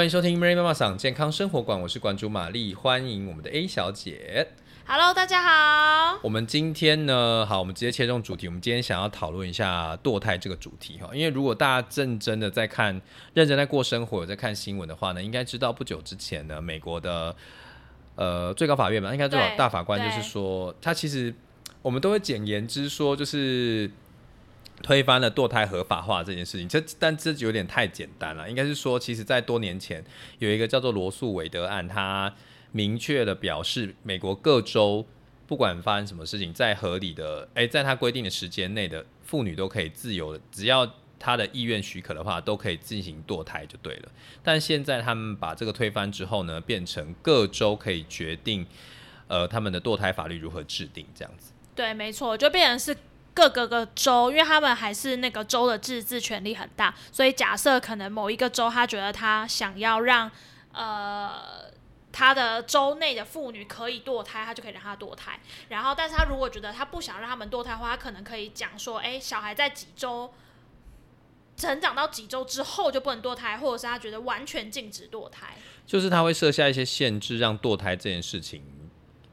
欢迎收听 Mary 妈妈桑健康生活馆，我是馆主玛丽，欢迎我们的 A 小姐。Hello，大家好。我们今天呢，好，我们直接切中主题。我们今天想要讨论一下堕胎这个主题哈，因为如果大家认真的在看、认真在过生活、有在看新闻的话呢，应该知道不久之前呢，美国的呃最高法院嘛，应该最高大法官就是对说，他其实我们都会简言之说，就是推翻了堕胎合法化这件事情。这但这就有点太简单了，应该是说，其实在多年前有一个叫做罗素韦德案，他明确的表示，美国各州不管发生什么事情，在合理的哎，在他规定的时间内的妇女都可以自由的，只要她的意愿许可的话，都可以进行堕胎就对了。但现在他们把这个推翻之后呢，变成各州可以决定，呃，他们的堕胎法律如何制定这样子。对，没错，就变成是各个个州，因为他们还是那个州的自治权力很大，所以假设可能某一个州他觉得他想要让呃。他的州内的妇女可以堕胎，他就可以让她堕胎。然后，但是他如果觉得他不想让他们堕胎的话，他可能可以讲说，哎，小孩在几周成长到几周之后就不能堕胎，或者是他觉得完全禁止堕胎。就是他会设下一些限制，让堕胎这件事情，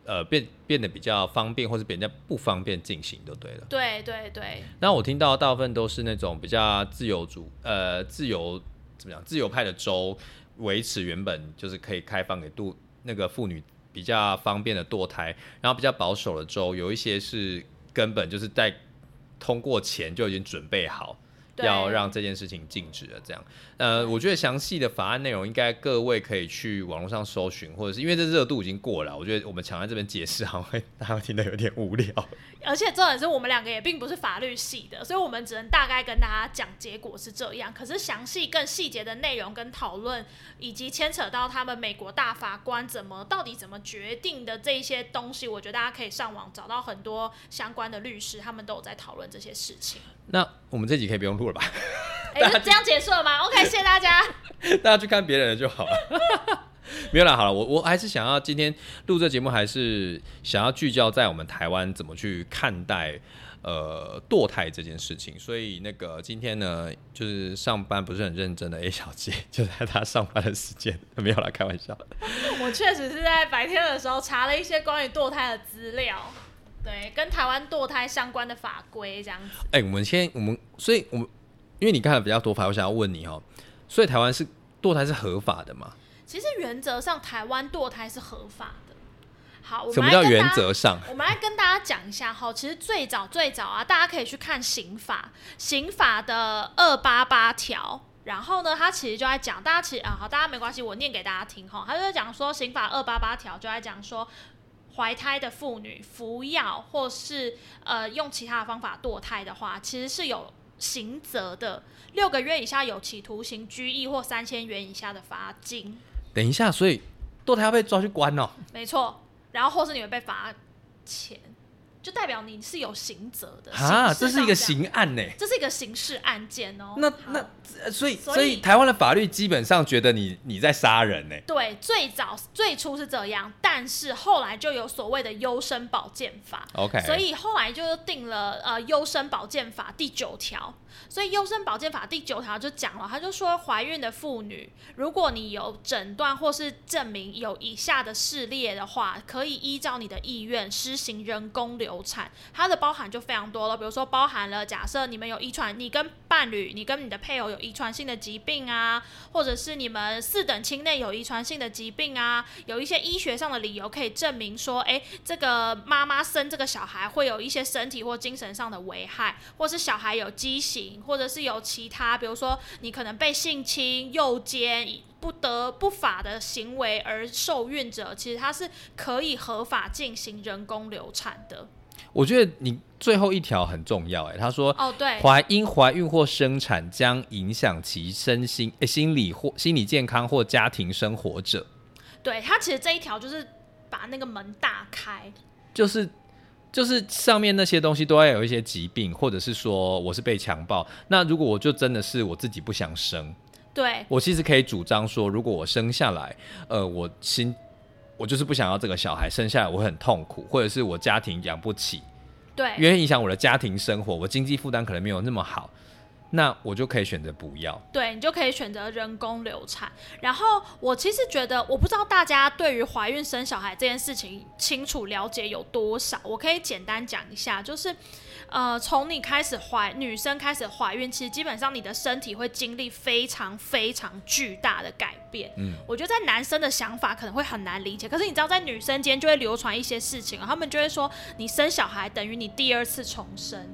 呃，变变得比较方便，或是比较不方便进行，就对了。对对对，那我听到大部分都是那种比较自由主，呃，自由怎么讲？自由派的州维持原本就是可以开放给度那个妇女比较方便的堕胎，然后比较保守的州有一些是根本就是在通过前就已经准备好。要让这件事情禁止了，这样，呃，我觉得详细的法案内容应该各位可以去网络上搜寻，或者是因为这热度已经过了，我觉得我们抢在这边解释好像会大家会听得有点无聊。而且重点是我们两个也并不是法律系的，所以我们只能大概跟大家讲结果是这样。可是详细更细节的内容跟讨论，以及牵扯到他们美国大法官怎么到底怎么决定的这一些东西，我觉得大家可以上网找到很多相关的律师，他们都有在讨论这些事情。那我们这集可以不用录了吧？哎、就这样结束了吗？OK，谢谢大家。大家去看别人的就好了。没有啦，好了，我我还是想要今天录这节目，还是想要聚焦在我们台湾怎么去看待呃堕胎这件事情。所以那个今天呢，就是上班不是很认真的 A 小姐，就在她上班的时间，没有啦，开玩笑。我确实是在白天的时候查了一些关于堕胎的资料，对，跟台湾堕胎相关的法规这样子。哎、我们先我们，所以我们因为你看的比较多法，我想要问你哦，所以台湾是堕胎是合法的吗？其实原则上台湾堕胎是合法的。好，我什么叫原们来跟大家？则上？我们来跟大家讲一下哈，其实最早最早啊，大家可以去看刑法，刑法的二八八条。然后呢，他其实就在讲，大家其实啊，好，大家没关系，我念给大家听哈。他就在讲说，刑法二八八条就在讲说，怀胎的妇女服药或是呃用其他的方法堕胎的话，其实是有刑责的，六个月以下有期徒刑、拘役或三千元以下的罚金。等一下，所以堕胎要被抓去关哦。没错，然后或是你会被罚钱，就代表你是有刑责的。啊，这是一个刑案呢。这是一个刑事案件哦。那那呃所以所以所以台湾的法律基本上觉得你你在杀人呢。对，最早最初是这样，但是后来就有所谓的优生保健法。OK，所以后来就定了呃《优生保健法》第九条，所以《优生保健法》第九条就讲了，他就说怀孕的妇女，如果你有诊断或是证明有以下的事列的话，可以依照你的意愿施行人工流产。它的包含就非常多了，比如说包含了假设你们有遗传，你跟伴侣、你跟你的配偶有遗传性的疾病啊，或者是你们四等亲内有遗传性的疾病啊，有一些医学上的理由可以证明说，哎，这个妈妈生这个小孩会有一些身体或精神上的危害，或是小孩有畸形，或者是有其他，比如说你可能被性侵、诱奸。不得不法的行为而受孕者，其实他是可以合法进行人工流产的。我觉得你最后一条很重要，哎，他说哦，对，怀因怀孕或生产将影响其身心、诶心理或心理健康或家庭生活者，对他其实这一条就是把那个门打开，就是就是上面那些东西都要有一些疾病，或者是说我是被强暴。那如果我就真的是我自己不想生，对我其实可以主张说，如果我生下来，呃，我心我就是不想要这个小孩生下来，我很痛苦，或者是我家庭养不起，对因为影响我的家庭生活，我经济负担可能没有那么好。那我就可以选择不要。对你就可以选择人工流产。然后我其实觉得，我不知道大家对于怀孕生小孩这件事情清楚了解有多少，我可以简单讲一下，就是。呃，从你开始怀女生开始怀孕，其实基本上你的身体会经历非常非常巨大的改变。嗯，我觉得在男生的想法可能会很难理解，可是你知道在女生间就会流传一些事情，他们就会说你生小孩等于你第二次重生。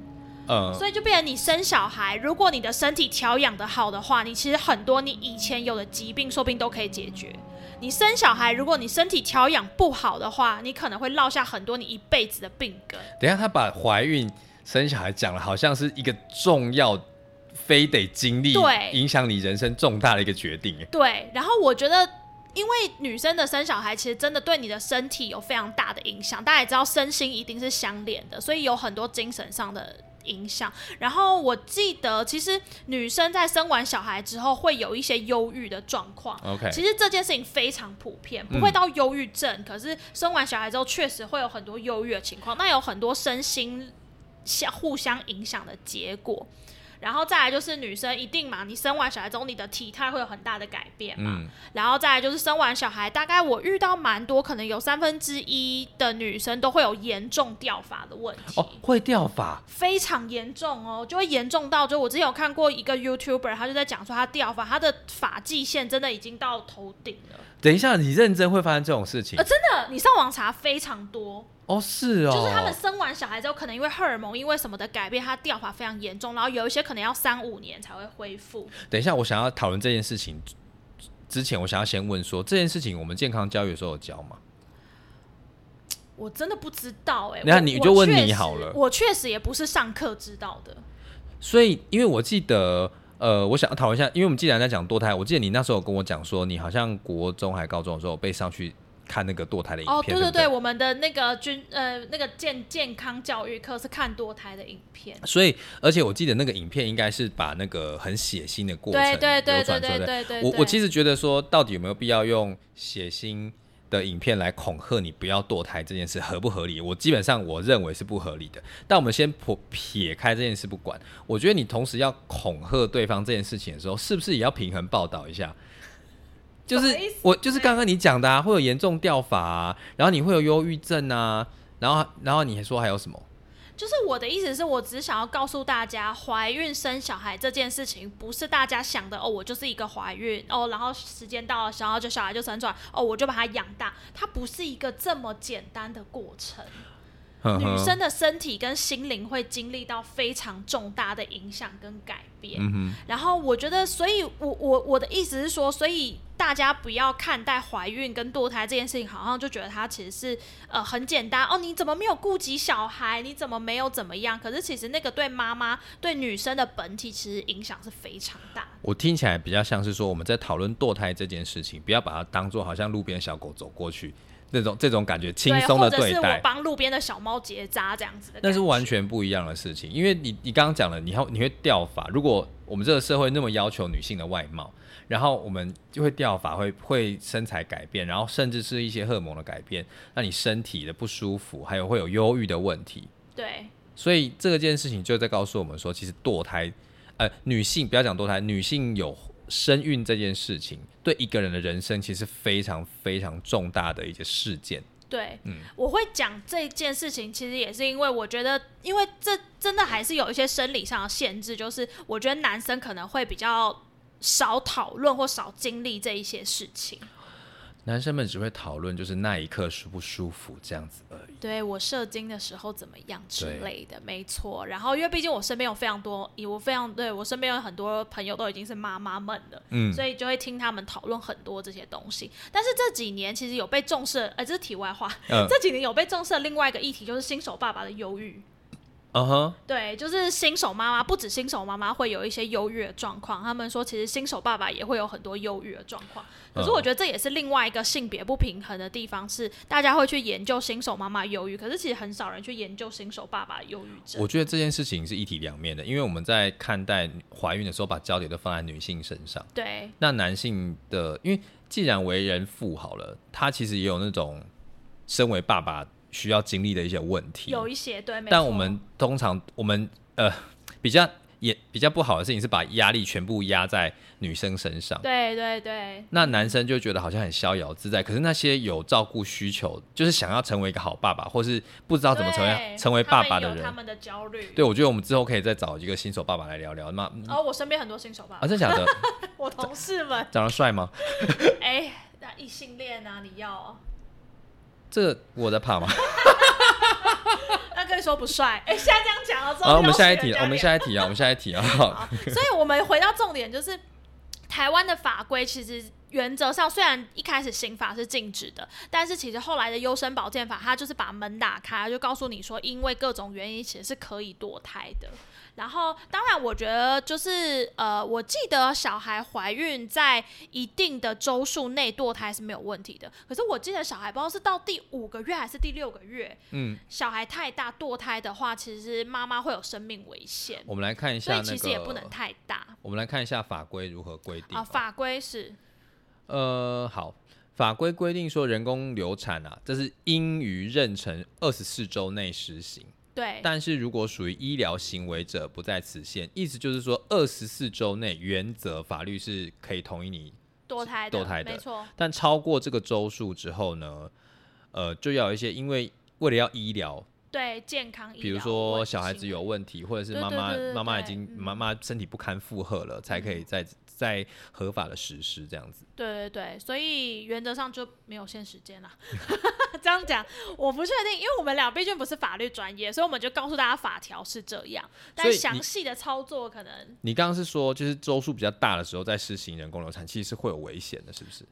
嗯，所以就变成你生小孩，如果你的身体调养的好的话，你其实很多你以前有的疾病说不定都可以解决。你生小孩，如果你身体调养不好的话，你可能会落下很多你一辈子的病根。等下他把怀孕。生小孩讲了，好像是一个重要、非得经历对、影响你人生重大的一个决定。对，然后我觉得，因为女生的生小孩其实真的对你的身体有非常大的影响。大家也知道，身心一定是相连的，所以有很多精神上的影响。然后我记得，其实女生在生完小孩之后会有一些忧郁的状况。OK，其实这件事情非常普遍，不会到忧郁症，可是生完小孩之后确实会有很多忧郁的情况。那有很多身心。相互相影响的结果，然后再来就是女生一定嘛，你生完小孩之后，你的体态会有很大的改变嘛，然后再来就是生完小孩，大概我遇到蛮多，可能有三分之一的女生都会有严重掉发的问题哦，会掉发，非常严重哦，就会严重到就我之前有看过一个 YouTuber，他就在讲说他掉发，他的发际线真的已经到头顶了。等一下，你认真会发生这种事情？呃，真的，你上网查非常多。哦，是哦，就是他们生完小孩之后，可能因为荷尔蒙，因为什么的改变，它掉发非常严重，然后有一些可能要三五年才会恢复。等一下，我想要讨论这件事情之前，我想要先问说，这件事情我们健康教育的时候有教吗？我真的不知道哎，那你就问你好了，我确实也不是上课知道的。所以，因为我记得，呃，我想要讨论一下，因为我们既然在讲堕胎，我记得你那时候跟我讲说，你好像国中还高中的时候被上去。看那个堕胎的影片哦，对对对，我们的那个军呃那个健健康教育课是看堕胎的影片，所以而且我记得那个影片应该是把那个很血腥的过程流传出来。我我其实觉得说，到底有没有必要用血腥的影片来恐吓你不要堕胎这件事合不合理？我基本上我认为是不合理的。但我们先撇撇开这件事不管，我觉得你同时要恐吓对方这件事情的时候，是不是也要平衡报道一下？就是我就是刚刚你讲的啊，会有严重掉发啊，然后你会有忧郁症啊，然后然后你还说还有什么？就是我的意思是我只想要告诉大家，怀孕生小孩这件事情不是大家想的哦，我就是一个怀孕哦，然后时间到了，然后就小孩就生出来哦，我就把它养大，它不是一个这么简单的过程。女生的身体跟心灵会经历到非常重大的影响跟改变，然后我觉得，所以我我我的意思是说，所以大家不要看待怀孕跟堕胎这件事情，好像就觉得它其实是呃很简单哦，你怎么没有顾及小孩？你怎么没有怎么样？可是其实那个对妈妈对女生的本体其实影响是非常大。我听起来比较像是说，我们在讨论堕胎这件事情，不要把它当做好像路边小狗走过去。这种这种感觉轻松的对待，帮路边的小猫结扎这样子的，那是完全不一样的事情。因为你你刚刚讲了，你要你会掉发。如果我们这个社会那么要求女性的外貌，然后我们就会掉发，会会身材改变，然后甚至是一些荷尔蒙的改变，那你身体的不舒服，还有会有忧郁的问题。对，所以这个件事情就在告诉我们说，其实堕胎，呃，女性不要讲堕胎，女性有。生孕这件事情对一个人的人生其实非常非常重大的一些事件。对，嗯，我会讲这件事情，其实也是因为我觉得，因为这真的还是有一些生理上的限制，就是我觉得男生可能会比较少讨论或少经历这一些事情。男生们只会讨论就是那一刻舒不舒服这样子而已。对我射精的时候怎么样之类的，没错。然后因为毕竟我身边有非常多，我非常对我身边有很多朋友都已经是妈妈们了，嗯，所以就会听他们讨论很多这些东西。但是这几年其实有被重视，哎，这是题外话。这几年有被重视的另外一个议题就是新手爸爸的忧郁。嗯哼，对，就是新手妈妈，不止新手妈妈会有一些忧郁的状况。他们说，其实新手爸爸也会有很多忧郁的状况。可是我觉得这也是另外一个性别不平衡的地方，是大家会去研究新手妈妈忧郁，可是其实很少人去研究新手爸爸忧郁症。我觉得这件事情是一体两面的，因为我们在看待怀孕的时候，把焦点都放在女性身上。对，那男性的，因为既然为人父好了，他其实也有那种身为爸爸。需要经历的一些问题，有一些对，但我们通常我们呃比较也比较不好的事情是把压力全部压在女生身上。对对对，那男生就觉得好像很逍遥自在，可是那些有照顾需求，就是想要成为一个好爸爸，或是不知道怎么成为成为爸爸的人，他们的焦虑。对我觉得我们之后可以再找一个新手爸爸来聊聊。那哦，我身边很多新手爸啊，爸，真假的？我同事们，长得帅吗？哎，那异性恋啊，你要哦？这个我在怕吗？那跟你说不帅，哎，现在这样讲了之后，好，我们下一题，我们下一题啊，我们下一题啊。好，所以我们回到重点，就是台湾的法规其实原则上虽然一开始刑法是禁止的，但是其实后来的优生保健法，它就是把门打开，就告诉你说，因为各种原因，其实是可以堕胎的。然后，当然，我觉得就是呃，我记得小孩怀孕在一定的周数内堕胎是没有问题的。可是我记得小孩不知道是到第五个月还是第六个月，嗯，小孩太大堕胎的话，其实妈妈会有生命危险，我们来看一所以下那其实也不能，太大。我们来看一下法规如何规定啊，哦。法规是呃，好，法规规定说人工流产啊，这是应于妊娠二十四周内实行。对，但是如果属于医疗行为者，不在此限。意思就是说，二十四周内原则法律是可以同意你，堕胎的，堕胎的。没错，但超过这个周数之后呢，呃，就要有一些因为为了要医疗，对健康比如问说小孩子有问题，或者是对妈妈妈妈已经妈妈身体不堪负荷了，才可以在在合法的实施这样子。对对对，所以原则上就没有限时间啦。这样讲我不确定，因为我们俩毕竟不是法律专业，所以我们就告诉大家法条是这样，但详细的操作可能你刚刚是说，就是周数比较大的时候，在施行人工流产，其实是会有危险的，是不是？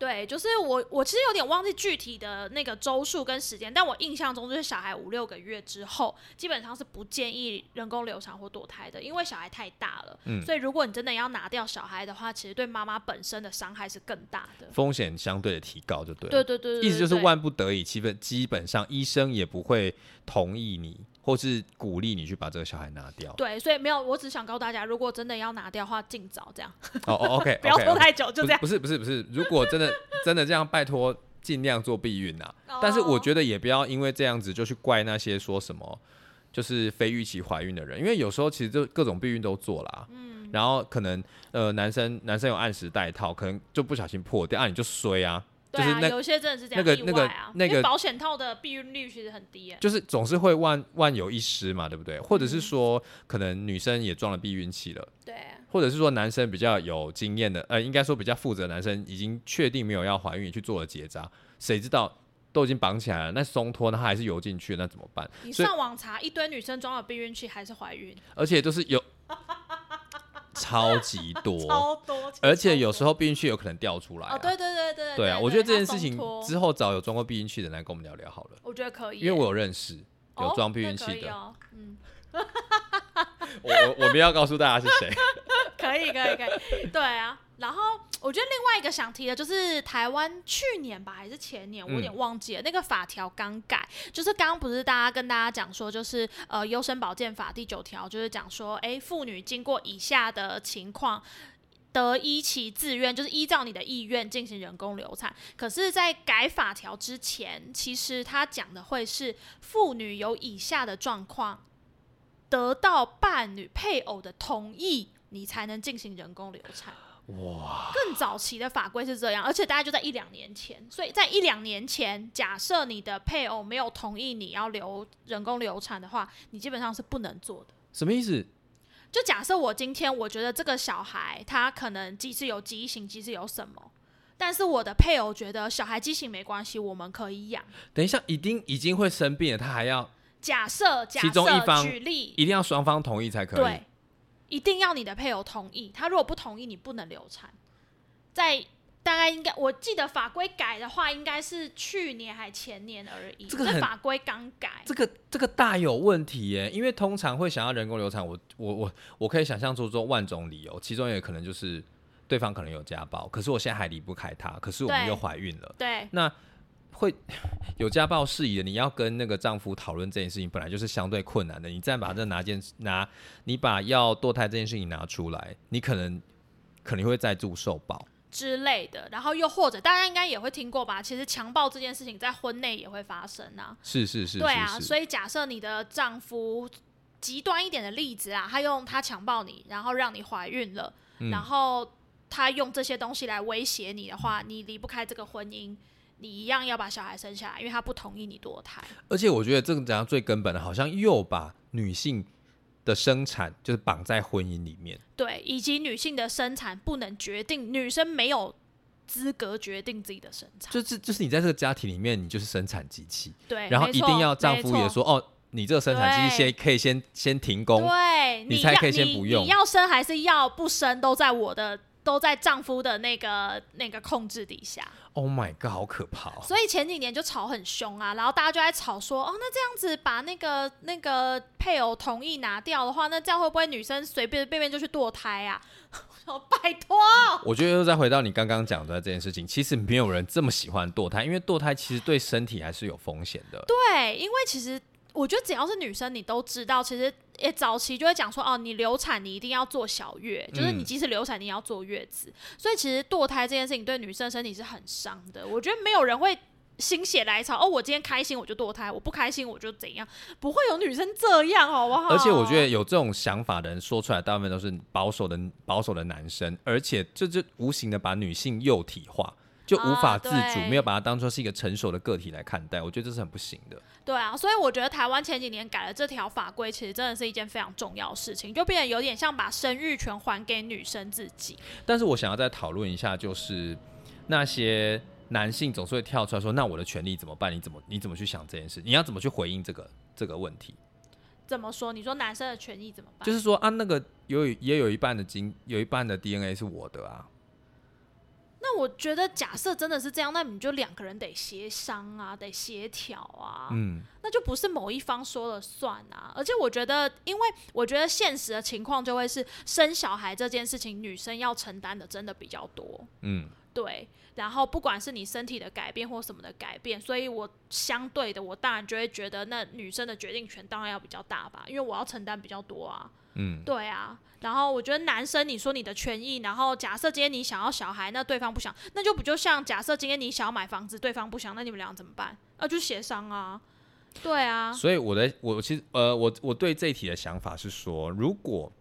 对，就是我我其实有点忘记具体的那个周数跟时间，但我印象中就是小孩五六个月之后，基本上是不建议人工流产或堕胎的，因为小孩太大了。嗯所以如果你真的要拿掉小孩的话，其实对妈妈本身的伤害是更大的。风险相对的提高就对了。对对对对，意思就是对万不得已，基本基本上医生也不会同意你，或是鼓励你去把这个小孩拿掉。对，所以没有，我只想告诉大家，如果真的要拿掉的话，尽早这样，哦哦，OK，不要拖太久，就这样。不是不是不是，如果真的真的这样，拜托尽量做避孕啊。但是我得觉得也不要因为这样子就去怪那些说什么就是非预期怀孕的人，因为有时候其实就各种避孕都做啦。嗯，然后可能呃男生男生有按时戴套，可能就不小心破掉，啊你就衰啊。对啊，有些真的是这样，那个那啊那个因为保险套的避孕率其实很低耶。就是总是会万万有一失嘛，对不对？或者嗯是说，可能女生也装了避孕器了，对，或者是说男生比较有经验的，呃，应该说比较负责的男生已经确定没有要怀孕，去做了结扎，谁知道都已经绑起来了，那松脱，那它还是游进去，那怎么办？你上网查一堆女生装了避孕器还是怀孕，而且都是有超级多，超多，而且有时候候避孕器有可能掉出来、啊。哦，对对对对对啊，我觉得这件事情之后找有装过避孕器的人来跟我们聊聊好了，我觉得可以，因为我有认识有哦装避孕器的，嗯，我我我们要告诉大家是谁。可以可以可以，对啊。然后我觉得另外一个想提的就是台湾去年吧还是前年，我有点嗯忘记了，那个法条刚改，就是刚刚不是大家跟大家讲说，就是呃优生保健法第九条就是讲说，哎，妇女经过以下的情况。得依其自愿，就是依照你的意愿进行人工流产。可是，在改法条之前，其实他讲的会是妇女有以下的状况，得到伴侣配偶的同意，你才能进行人工流产。哇，更早期的法规是这样，而且大概就在一两年前。所以在一两年前，假设你的配偶没有同意你要流人工流产的话，你基本上是不能做的。什么意思？就假设我今天我觉得这个小孩他可能即使有畸形，即使有什么，但是我的配偶觉得小孩畸形没关系，我们可以养。等一下，已经已经会生病了，他还要假设假其中一设方举例，一定要双方同意才可以。对，一定要你的配偶同意。他如果不同意，你不能流产。在大概应该，我记得法规改的话，应该是去年还前年而已。这个很法规刚改，这个这个大有问题耶，因为通常会想要人工流产，我我我我可以想象出中万种理由，其中也可能就是对方可能有家暴，可是我现在还离不开他，可是我们又怀孕了，对那会有家暴事宜的，你要跟那个丈夫讨论这件事情，本来就是相对困难的。你再把这拿件拿，你把要堕胎这件事情拿出来，你可能可能会再度受暴。之类的。然后又或者大家应该也会听过吧？其实强暴这件事情在婚内也会发生啊。是是是，对啊，所以假设你的丈夫极端一点的例子啊，他用他强暴你，然后让你怀孕了，嗯然后他用这些东西来威胁你的话，你离不开这个婚姻，你一样要把小孩生下来，因为他不同意你堕胎。而且我觉得这个讲到最根本的，好像又把女性的生产就是绑在婚姻里面。对，以及女性的生产不能决定，女生没有资格决定自己的生产。就是就是你在这个家庭里面，你就是生产机器，对，然后一定要丈夫也，说哦，你这个生产机器先可以先先停工，对，你才可以先不用你要生还是要不生，都在我的。都在丈夫的那个那个控制底下，Oh my god，好可怕、哦！所以前几年就吵很凶啊，然后大家就在吵说，哦，那这样子把那个那个配偶同意拿掉的话，那这样会不会女生随便便便就去堕胎啊？我说拜托，我觉得又再回到你刚刚讲的这件事情，其实没有人这么喜欢堕胎，因为堕胎其实对身体还是有风险的。对，因为其实我觉得只要是女生，你都知道，其实也早期就会讲说，哦，你流产你一定要做小月，就是你嗯即使流产你也要坐月子，所以其实堕胎这件事情对女生身体是很伤的。我觉得没有人会。心血来潮哦，我今天开心我就堕胎，我不开心我就怎样，不会有女生这样，好不好？而且我觉得有这种想法的人说出来，大部分都是保守的保守的男生，而且这就无形的把女性幼体化，就无法自主，啊没有把它当做是一个成熟的个体来看待。我觉得这是很不行的。对啊，所以我觉得台湾前几年改了这条法规，其实真的是一件非常重要的事情，就变得有点像把生育权还给女生自己。但是我想要再讨论一下，就是那些男性总是会跳出来说：“那我的权利怎么办？你怎么你怎么去想这件事？你要怎么去回应这个这个问题？”怎么说？你说男生的权益怎么办？就是说啊，那个有也有一半的精有一半的 DNA 是我的啊。那我觉得，假设真的是这样，那你就两个人得协商啊，得协调啊，嗯，那就不是某一方说了算啊。而且我觉得，因为我觉得现实的情况就会是生小孩这件事情，女生要承担的真的比较多。嗯，对，然后不管是你身体的改变或什么的改变，所以我相对的，我当然就会觉得那女生的决定权当然要比较大吧，因为我要承担比较多啊。嗯，对啊。然后我觉得男生，你说你的权益，然后假设今天你想要小孩，那对方不想，那就不就像假设今天你想要买房子，对方不想，那你们俩怎么办？啊，就协商啊。对啊，所以我的我其实呃，我我对这一题的想法是说，如果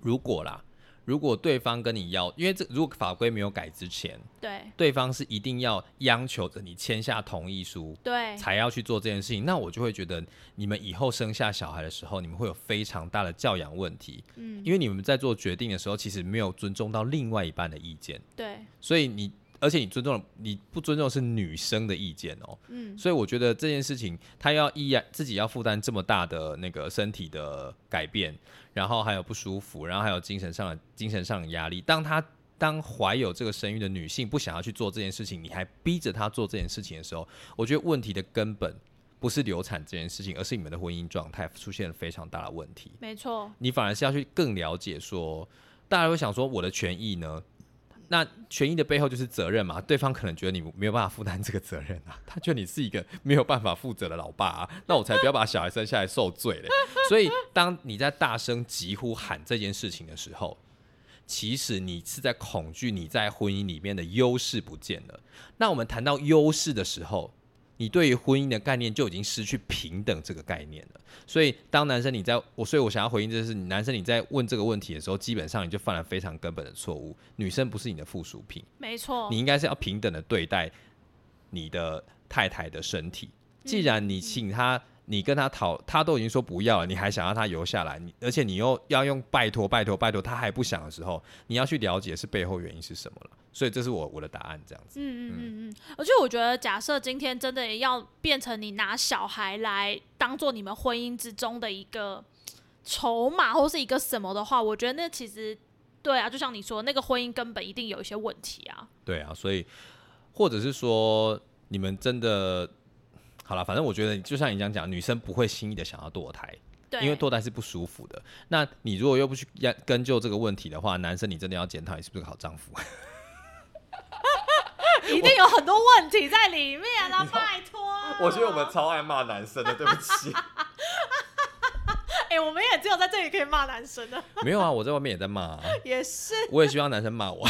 如果啦，如果对方跟你要，因为这如果法规没有改之前，对。对方是一定要央求着你签下同意书。对。才要去做这件事情，那我就会觉得你们以后生下小孩的时候，你们会有非常大的教养问题，嗯，因为你们在做决定的时候，其实没有尊重到另外一半的意见，对，所以你而且你尊重了，你不尊重是女生的意见哦，嗯，所以我觉得这件事情，她要依然自己要负担这么大的那个身体的改变，然后还有不舒服，然后还有精神上的精神上的压力。当她当怀有这个生育的女性不想要去做这件事情，你还逼着她做这件事情的时候，我觉得问题的根本不是流产这件事情，而是你们的婚姻状态出现了非常大的问题。没错，你反而是要去更了解说，大家会想说我的权益呢？那权益的背后就是责任嘛，对方可能觉得你没有办法负担这个责任啊，他觉得你是一个没有办法负责的老爸啊，那我才不要把小孩生下来受罪嘞。所以，当你在大声疾呼喊这件事情的时候，其实你是在恐惧你在婚姻里面的优势不见了。那我们谈到优势的时候，你对于婚姻的概念就已经失去平等这个概念了。所以，当男生你在我，所以我想要回应这是，男生你在问这个问题的时候，基本上你就犯了非常根本的错误。女生不是你的附属品，没错，你应该是要平等的对待你的太太的身体。既然你请她，你跟他讨，他都已经说不要了，你还想要他留下来，你而且你又要用拜托拜托拜托，他还不想的时候，你要去了解是背后原因是什么了。所以这是我我的答案，这样子。嗯嗯嗯嗯，而且我觉得，假设今天真的要变成你拿小孩来当做你们婚姻之中的一个筹码，或是一个什么的话，我觉得那其实对啊，就像你说，那个婚姻根本一定有一些问题啊。对啊，所以或者是说你们真的好了，反正我觉得就像你这样讲，女生不会轻易的想要堕胎，对，因为堕胎是不舒服的。那你如果又不去要根究这个问题的话，男生你真的要检讨你是不是个好丈夫。一定有很多问题在里面啊，拜托。我觉得我们超爱骂男生的，对不起。哎、我们也只有在这里可以骂男生的，没有啊，我在外面也在骂、啊，也是。我也希望男生骂我。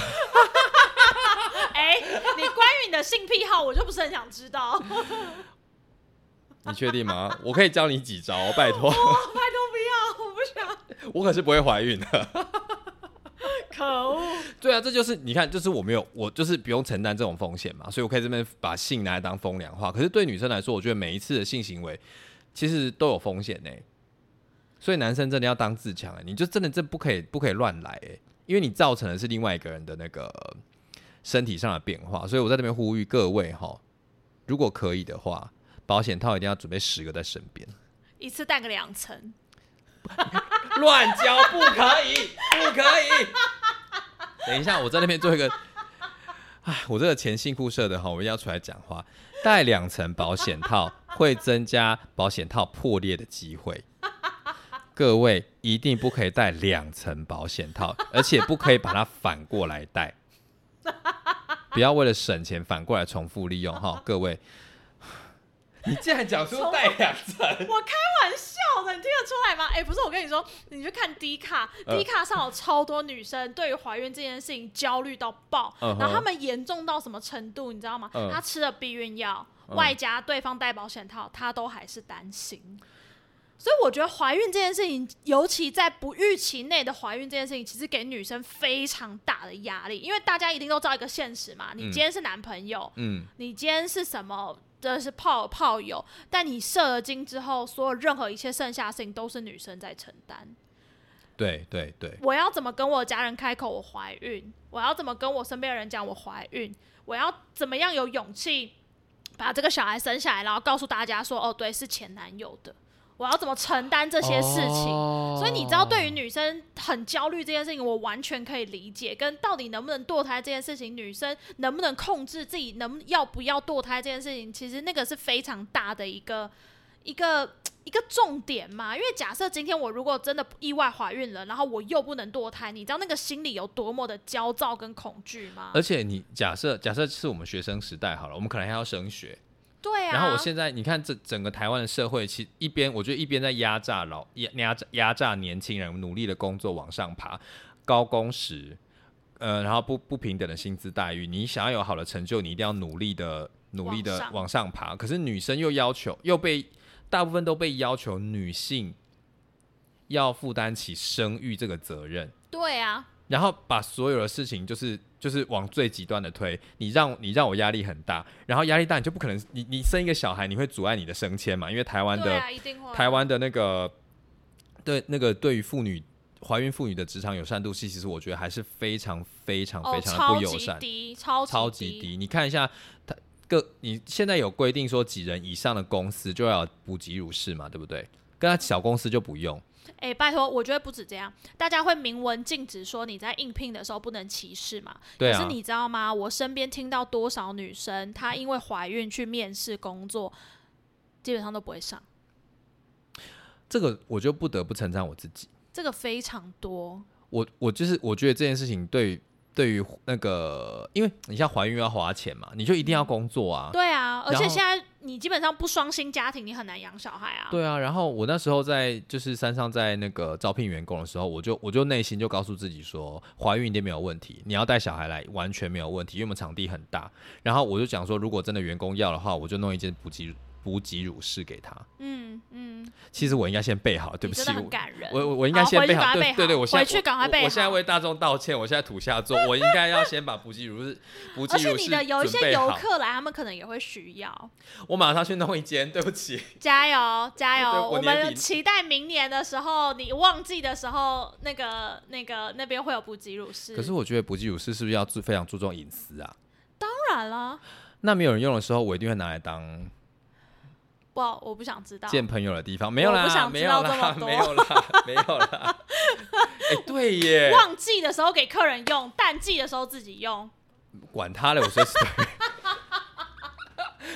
哎、你关于你的性癖好，我就不是很想知道。你确定吗？我可以教你几招，拜托。拜托不要。我可是不会怀孕的。可恶！对啊，这就是你看，就是我没有，我就是不用承担这种风险嘛，所以我可以这边把性拿来当风凉话。可是对女生来说，我觉得每一次的性行为其实都有风险呢。所以男生真的要当自强哎，你就真的这不可以不可以乱来哎，因为你造成的是另外一个人的那个身体上的变化。所以我在这边呼吁各位哈，如果可以的话，保险套一定要准备十个在身边，一次带个两层。乱交不可以，不可以。等一下，我在那边做一个，哎，我这个前信库社的哈，我一定要出来讲话。戴两层保险套会增加保险套破裂的机会，各位一定不可以戴两层保险套，而且不可以把它反过来戴，不要为了省钱反过来重复利用哈，各位。你竟然讲出带两层，我开玩笑的，你听得出来吗？哎，不是，我跟你说，你去看 D 卡，D 卡上有超多女生对于怀孕这件事情焦虑到爆，然后她们严重到什么程度，你知道吗？她吃了避孕药，外加对方戴保险套，她都还是担心。所以我觉得怀孕这件事情，尤其在不预期内的怀孕这件事情，其实给女生非常大的压力，因为大家一定都知道一个现实嘛，你今天是男朋友，嗯，你今天是什么？的是炮炮友，但你射了精之后，所有任何一切剩下的事情都是女生在承担。对对对，我要怎么跟我家人开口我怀孕？我要怎么跟我身边的人讲我怀孕？我要怎么样有勇气把这个小孩生下来，然后告诉大家说：“哦，对，是前男友的。”我要怎么承担这些事情？所以你知道，对于女生很焦虑这件事情，我完全可以理解。跟到底能不能堕胎这件事情，女生能不能控制自己能要不要堕胎这件事情，其实那个是非常大的一个一个一个重点嘛。因为假设今天我如果真的意外怀孕了，然后我又不能堕胎，你知道那个心里有多么的焦躁跟恐惧吗？而且你假设假设是我们学生时代好了，我们可能还要升学。对啊，然后我现在你看这整个台湾的社会，其实一边我觉得一边在压榨老压压压榨年轻人努力的工作往上爬，高工时，呃，然后不不平等的薪资待遇，你想要有好的成就，你一定要努力的努力的往上爬。可是女生又要求又被大部分都被要求女性要负担起生育这个责任。对啊。然后把所有的事情就是就是往最极端的推，你让你让我压力很大，然后压力大你就不可能，你你生一个小孩你会阻碍你的升迁嘛？因为台湾的台湾的那个对那个对于妇女怀孕妇女的职场友善度，其实我觉得还是非常非常非常的不友善，低超超级低。你看一下，它各你现在有规定说几人以上的公司就要补给乳室嘛，对不对？跟他小公司就不用。哎，拜托，我觉得不止这样，大家会明文禁止说你在应聘的时候不能歧视嘛？对可是你知道吗？我身边听到多少女生，她因为怀孕去面试工作，基本上都不会上。这个我就不得不称赞我自己。这个非常多。我我就是我觉得这件事情对。对于那个，因为你像怀孕要花钱嘛，你就一定要工作啊。对啊，而且现在你基本上不双薪家庭，你很难养小孩啊。对啊，然后我那时候在就是山上在那个招聘员工的时候，我就我就内心就告诉自己说，怀孕一定没有问题，你要带小孩来完全没有问题，因为我们场地很大。然后我就讲说，如果真的员工要的话，我就弄一间补给。补给乳室给他。嗯嗯，其实我应该先备好，对不起，我我我应该先备好，对对对，我回去赶快备好。我现在为大众道歉，我现在土下座，我应该要先把补给乳室补给乳室而且你的有一些游客来，他们可能也会需要。我马上去弄一间，对不起。加油加油！我们期待明年的时候，你旺季的时候，那个那个那边会有补给乳室。可是我觉得补给乳室是不是要注非常注重隐私啊？当然了。那没有人用的时候，我一定会拿来当。不，我不想知道见朋友的地方没有啦，没有啦，没有啦，没有啦。哎，对耶，旺季的时候给客人用，淡季的时候自己用，管他嘞，我随时。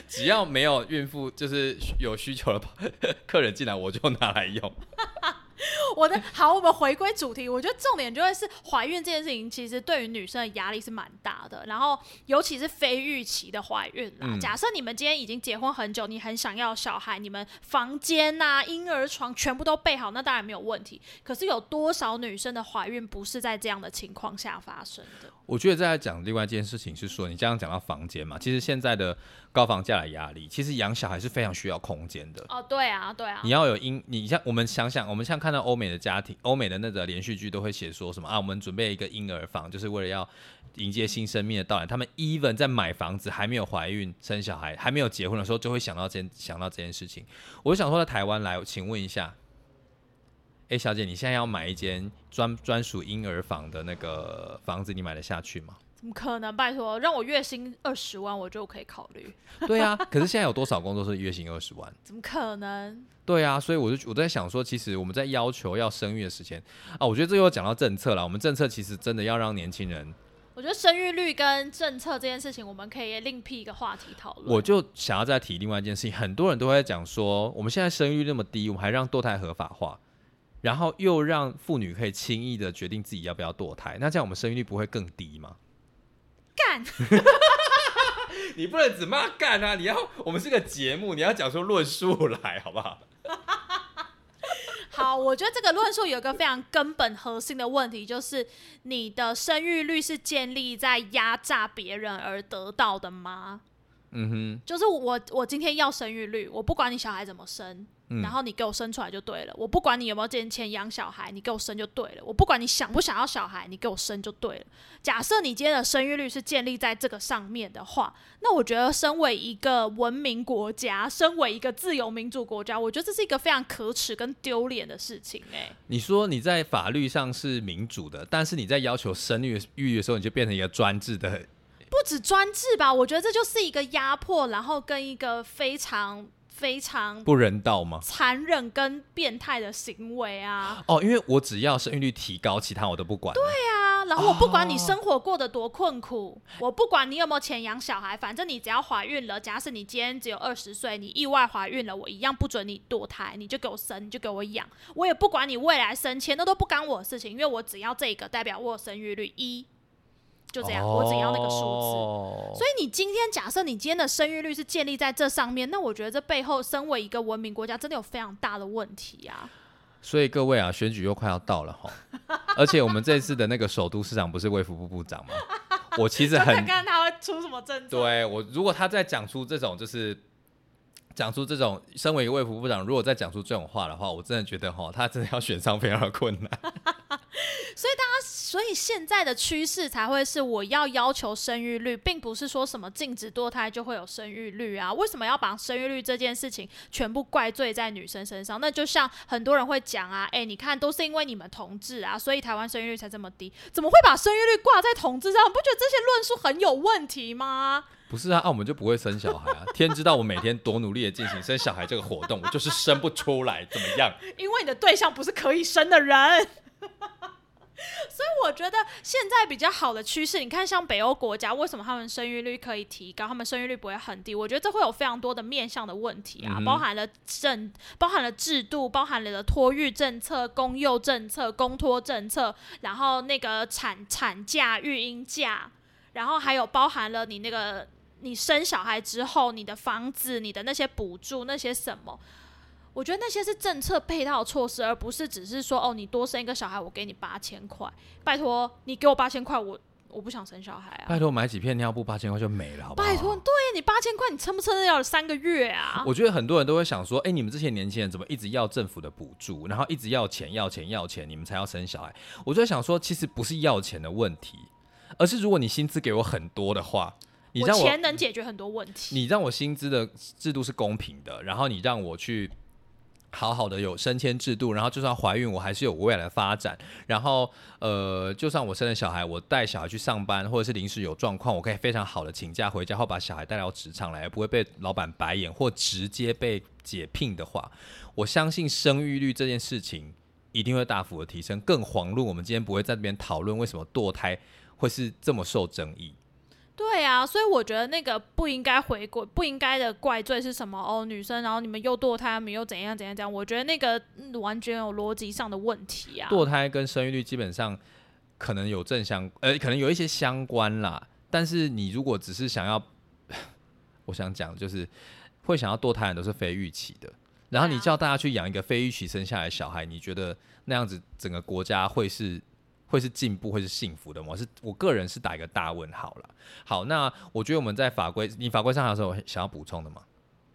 只要没有孕妇，就是有需求的 客人进来，我就拿来用。我的好，我们回归主题。我觉得重点就会是怀孕这件事情，其实对于女生的压力是蛮大的，然后尤其是非预期的怀孕啦。嗯假设你们今天已经结婚很久，你很想要小孩，你们房间呐、婴儿床全部都备好，那当然没有问题。可是有多少女生的怀孕不是在这样的情况下发生的？我觉得再来讲另外一件事情是说，你刚刚讲到房间嘛，其实现在的高房价的压力，其实养小孩是非常需要空间的。哦，对啊，对啊你，要有因，你像我们想想，我们像看到欧美的家庭，欧美的那个连续剧都会写说什么啊，我们准备一个婴儿房，就是为了要迎接新生命的到来。他们 even 在买房子还没有怀孕生小孩，还没有结婚的时候，就会想到这件想到这件事情。我就想说，在台湾来，请问一下，哎、小姐，你现在要买一间专专属婴儿房的那个房子，你买得下去吗？怎么可能？拜托，让我月薪二十万，我就可以考虑。对啊，可是现在有多少工作是月薪二十万？怎么可能？对啊，所以我就我在想说，其实我们在要求要生育的时间啊，我觉得这又讲到政策了。我们政策其实真的要让年轻人，我觉得生育率跟政策这件事情，我们可以另辟一个话题讨论。我就想要再提另外一件事情，很多人都会在讲说，我们现在生育率那么低，我们还让堕胎合法化，然后又让妇女可以轻易的决定自己要不要堕胎，那这样我们生育率不会更低吗？干，你不能只骂干啊！你要我们是个节目，你要讲出论述来，好不好？好，我觉得这个论述有一个非常根本核心的问题，就是你的生育率是建立在压榨别人而得到的吗？嗯哼就是我我今天要生育率，我不管你小孩怎么生，嗯然后你给我生出来就对了。我不管你有没有钱钱养小孩，你给我生就对了。我不管你想不想要小孩，你给我生就对了。假设你今天的生育率是建立在这个上面的话，那我觉得身为一个文明国家，身为一个自由民主国家，我觉得这是一个非常可耻跟丢脸的事情、欸。哎，你说你在法律上是民主的，但是你在要求生育育的时候，你就变成一个专制的。不止专制吧，我觉得这就是一个压迫，然后跟一个非常非常不人道吗？残忍跟变态的行为啊。哦，因为我只要生育率提高，其他我都不管。对，啊，然后我不管你哦生活过得多困苦，我不管你有没有钱养小孩，反正你只要怀孕了，假使你今天只有二十岁，你意外怀孕了，我一样不准你堕胎，你就给我生，你就给我养，我也不管你未来生钱，那都不干我的事情，因为我只要这个代表我有生育率一，就这样，我只要那个数字。哦、所以你今天假设你今天的生育率是建立在这上面，那我觉得这背后身为一个文明国家，真的有非常大的问题啊！所以各位啊，选举又快要到了哈，而且我们这次的那个首都市长不是卫福部部长吗？我其实很看他会出什么政策。对我，如果他再讲出这种就是。讲出这种，身为一个卫福部长，如果再讲出这种话的话，我真的觉得哈，他真的要选上非常的困难。所以现在的趋势才会是我要要求生育率，并不是说什么禁止堕胎就会有生育率啊？为什么要把生育率这件事情全部怪罪在女生身上？那就像很多人会讲啊，哎、你看都是因为你们同志啊，所以台湾生育率才这么低，怎么会把生育率挂在同志上？不觉得这些论述很有问题吗？不是啊，啊我们就不会生小孩啊！天知道我每天多努力的进行生小孩这个活动，我 就是生不出来，怎么样？因为你的对象不是可以生的人。所以我觉得现在比较好的趋势，你看像北欧国家，为什么他们生育率可以提高，他们生育率不会很低？我觉得这会有非常多的面向的问题啊，嗯包含了政，包含了制度，包含了托育政策、公幼政策、公托政策，然后那个产产假、育婴假，然后还有包含了你那个你生小孩之后，你的房子、你的那些补助那些什么。我觉得那些是政策配套措施，而不是只是说哦，你多生一个小孩，我给你八千块。拜托，你给我八千块，我我不想生小孩啊。拜托买几片尿布八千块就没了，好不好？拜托，对你八千块，你撑不撑得了三个月啊？我觉得很多人都会想说，哎、你们这些年轻人怎么一直要政府的补助，然后一直要钱、要钱、要钱，你们才要生小孩？我就在想说，其实不是要钱的问题，而是如果你薪资给我很多的话，你让我钱能解决很多问题。你让我薪资的制度是公平的，然后你让我去好好的有升迁制度，然后就算怀孕，我还是有未来的发展。然后呃，就算我生了小孩，我带小孩去上班，或者是临时有状况，我可以非常好的请假回家，或把小孩带到职场来，而不会被老板白眼或直接被解聘的话，我相信生育率这件事情一定会大幅的提升。更遑论我们今天不会在这边讨论为什么堕胎会是这么受争议。对啊，所以我觉得那个不应该回归，不应该的怪罪是什么？哦，女生，然后你们又堕胎，你们又怎样怎样怎样？我觉得那个嗯完全有逻辑上的问题啊。堕胎跟生育率基本上可能有正相，呃，可能有一些相关啦，但是你如果只是想要，我想讲就是会想要堕胎的都是非预期的，然后你叫大家去养一个非预期生下来的小孩，你觉得那样子整个国家会是会是进步，会是幸福的吗？我是我个人是打一个大问号了。好，那我觉得我们在法规，你法规上还有什么想要补充的吗？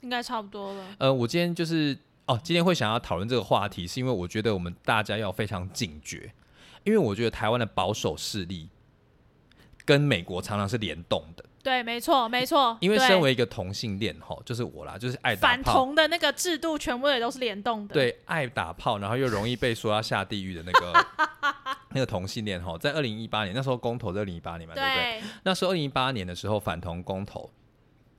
应该差不多了。呃，我今天就是哦，今天会想要讨论这个话题，是因为我觉得我们大家要非常警觉，因为我觉得台湾的保守势力跟美国常常是联动的。对，没错，没错。因为身为一个同性恋，吼，就是我啦，就是爱打反，同的那个制度，全部也都是联动的。，对，爱打炮，然后又容易被说要下地狱的那个那个同性恋，哈，在二零一八年那时候公投，在二零一八年嘛，对不对？那时候二零一八年的时候，反同公投。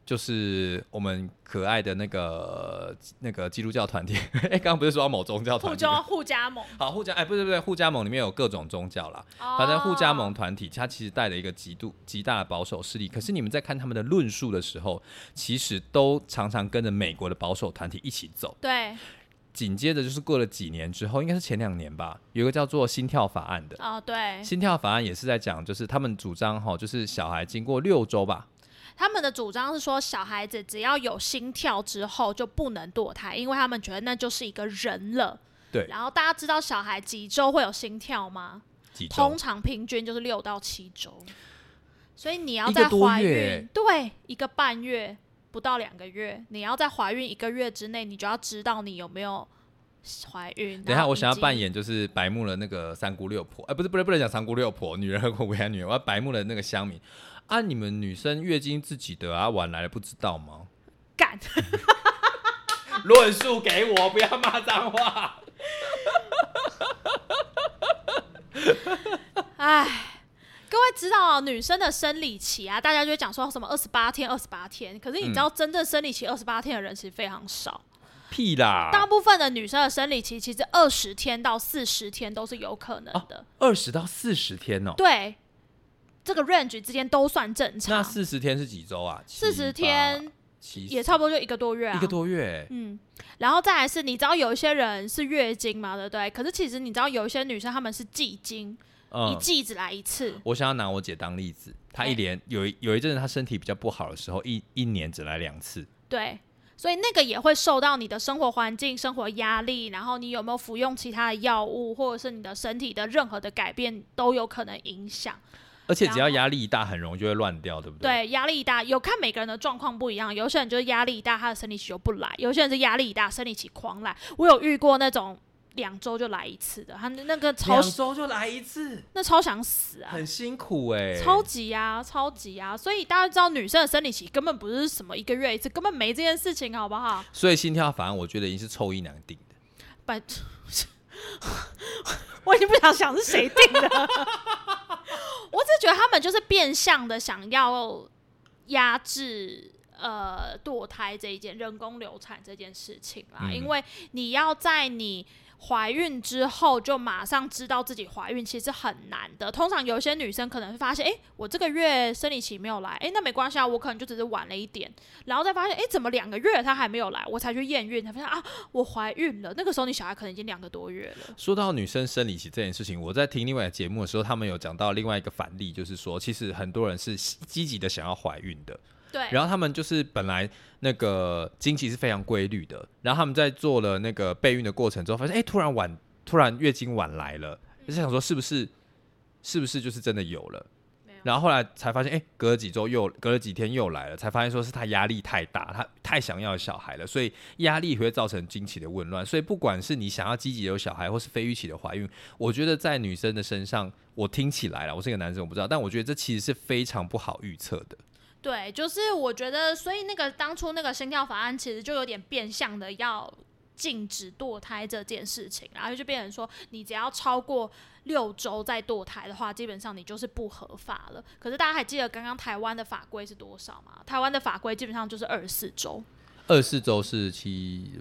就是我们可爱的那个那个基督教团体，哎、刚刚不是说到某宗教团体互加盟。好，互加哎，不对不对，互加盟里面有各种宗教啦。哦反正互加盟团体，它其实带了一个极度极大的保守势力。可是你们在看他们的论述的时候，其实都常常跟着美国的保守团体一起走。对，紧接着就是过了几年之后，应该是前两年吧，有一个叫做心跳法案的。哦，对，心跳法案也是在讲，就是他们主张哈，就是小孩经过六周吧，他们的主张是说，小孩子只要有心跳之后就不能堕胎，因为他们觉得那就是一个人了。对。然后大家知道小孩几周会有心跳吗？几周？通常平均就是六到七周，所以你要在怀孕，对，一个半月不到两个月，你要在怀孕一个月之内，你就要知道你有没有怀孕。等一下，我想要扮演就是白木的那个三姑六婆，哎、不是，不是，不能讲三姑六婆，女人何苦为难女人？我要白木的那个乡民啊！你们女生月经自己的啊，晚来了不知道吗？干，论述给我，不要骂脏话。唉，各位知道、女生的生理期啊，大家就会讲说什么二十八天、二十八天，可是你知嗯。道真正生理期二十八天的人其实非常少，屁啦！大部分的女生的生理期其实二十天到四十天都是有可能的，二十到四十天哦、对，这个 range 之间都算正常。那。四十天是几周啊？四十天七也差不多就一个多月啊，一个多月、嗯，然后再来是，你知道有一些人是月经嘛，对不对？可是其实你知道有一些女生她们是季经，一嗯，季只来一次，我想要拿我姐当例子，她哎一年有一有一阵子她身体比较不好的时候，一一年只来两次。对，所以那个也会受到你的生活环境、生活压力，然后你有没有服用其他的药物，或者是你的身体的任何的改变都有可能影响。而且只要压力一大，很容易就会乱掉，对不对？对，压力大有看每个人的状况不一样，有些人就是压力大，他的生理期就不来；有些人是压力大，生理期狂来。我有遇过那种两周就来一次的，他那个超两周就来一次，那超想死啊！很辛苦哎、超级啊，超级啊！所以大家知道，女生的生理期根本不是什么一个月一次，根本没这件事情，好不好？所以心跳法案，我觉得已经是臭一娘定的。拜，我已经不想想是谁定的，我只觉得他们就是变相的想要压制呃堕胎这一件人工流产这件事情啦，嗯因为你要在你。怀孕之后就马上知道自己怀孕，其实很难的。通常有些女生可能会发现，诶，我这个月生理期没有来，诶，那没关系啊，我可能就只是晚了一点，然后再发现，诶，怎么两个月她还没有来，我才去验孕，才发现啊，我怀孕了。那个时候你小孩可能已经两个多月了。说到女生生理期这件事情，我在听另外的节目的时候，他们有讲到另外一个反例，就是说，其实很多人是积极的想要怀孕的，对，然后他们就是本来那个经期是非常规律的，然后他们在做了那个备孕的过程之后，发现哎、诶突然晚，突然月经晚来了，就想说是不是是不是就是真的有了？有然后后来才发现，哎、隔了几周又隔了几天又来了，才发现说是他压力太大，他太想要小孩了，所以压力会造成经期的紊乱。所以不管是你想要积极有小孩，或是非预期的怀孕，我觉得在女生的身上，我听起来了，我是一个男生，我不知道，但我觉得这其实是非常不好预测的。对，就是我觉得，所以那个当初那个心跳法案其实就有点变相的要禁止堕胎这件事情，然后就变成说，你只要超过六周再堕胎的话，基本上你就是不合法了。可是大家还记得刚刚台湾的法规是多少吗？台湾的法规基本上就是二十四周，二十四周是七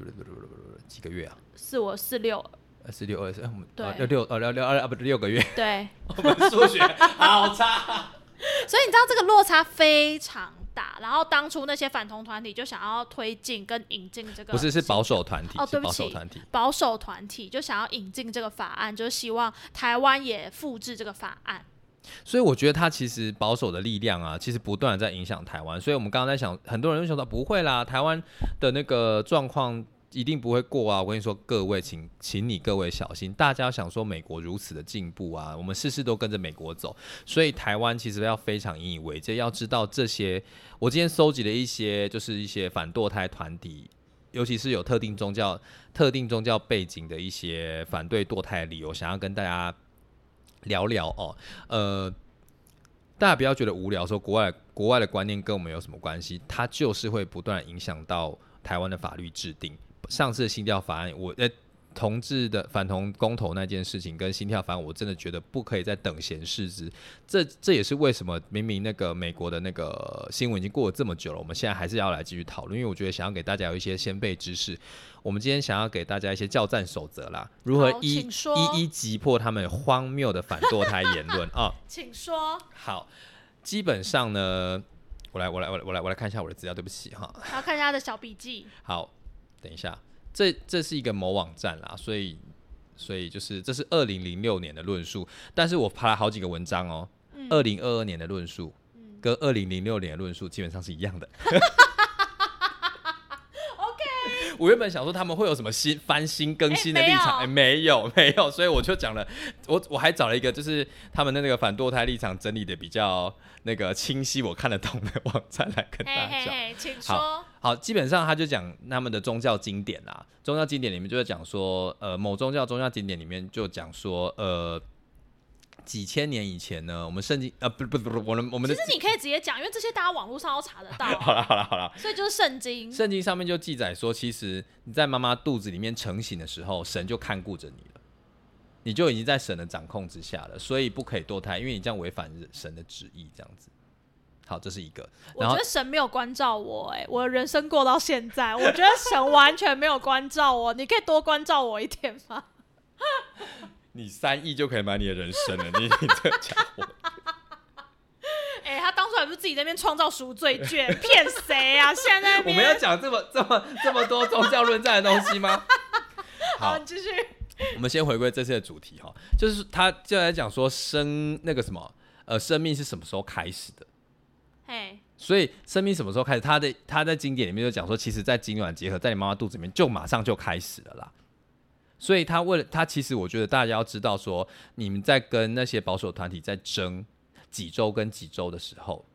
几个月啊？四五四六，二十六二十，我们对呃六六呃六六二啊不六个月，对，我们数学好差。所以你知道这个落差非常大。然后当初那些反同团体就想要推进跟引进这个，不是是保守团体，哦对不起保守团体。保守团体就想要引进这个法案，就是希望台湾也复制这个法案。所以我觉得他其实保守的力量啊，其实不断的在影响台湾。所以我们刚刚在想，很多人就想到不会啦，台湾的那个状况一定不会过啊。我跟你说，各位，请请你各位小心，大家想说美国如此的进步啊，我们事事都跟着美国走，所以台湾其实要非常引以为戒。要知道这些，我今天搜集了一些，就是一些反堕胎团体。尤其是有特定宗教、特定宗教背景的一些反对堕胎的理由，想要跟大家聊聊哦。呃，大家不要觉得无聊，说国外国外的观念跟我们有什么关系？它就是会不断影响到台湾的法律制定。上次的新调法案，我呃。同志的反同公投那件事情跟心跳法案，我真的觉得不可以再等闲视之。这这也是为什么明明那个美国的那个新闻已经过了这么久了，我们现在还是要来继续讨论，因为我觉得想要给大家有一些先辈知识。我们今天想要给大家一些教战守则啦，如何一一一击破他们荒谬的反堕胎言论啊？请说。好，基本上呢，我来我来我来我来我来看一下我的资料，对不起哈。要看一下他的小笔记。好，等一下。这这是一个某网站啦，所以所以就是这是二零零六年的论述，但是我爬了好几个文章哦，二零二二年的论述，跟二零零六年的论述基本上是一样的。我原本想说他们会有什么新翻新更新的立场，哎，没有没有，所以我就讲了，我我还找了一个就是他们的那个反堕胎立场整理的比较那个清晰，我看得懂的网站来跟大家讲。请说。好，基本上他就讲他们的宗教经典啦，宗教经典里面就在讲说，呃，某宗教宗教经典里面就讲说，呃。几千年以前呢，我们圣经啊，不不不不，我们我们的其实你可以直接讲，因为这些大家网络上都查得到。好了好了好了，所以就是圣经。圣经上面就记载说，其实你在妈妈肚子里面成型的时候，神就看顾着你了，你就已经在神的掌控之下了，所以不可以堕胎，因为你这样违反神的旨意，这样子。好，这是一个。我觉得神没有关照我，哎，我的人生过到现在，我觉得神完全没有关照我，你可以多关照我一点吗？你三亿就可以买你的人生了，你 你这家伙！哎，他当初还不是自己在那边创造赎罪券，骗谁啊？现在我们要讲这么这么这么多宗教论战的东西吗？好，继续。我们先回归这次的主题哈，就是他就来讲说生那个什么呃，生命是什么时候开始的？嘿，所以生命什么时候开始？他的他在经典里面就讲说，其实，在精卵结合在你妈妈肚子里面，就马上就开始了啦。所以他为了他，其实我觉得大家要知道说，你们在跟那些保守团体在争几周跟几周的时候，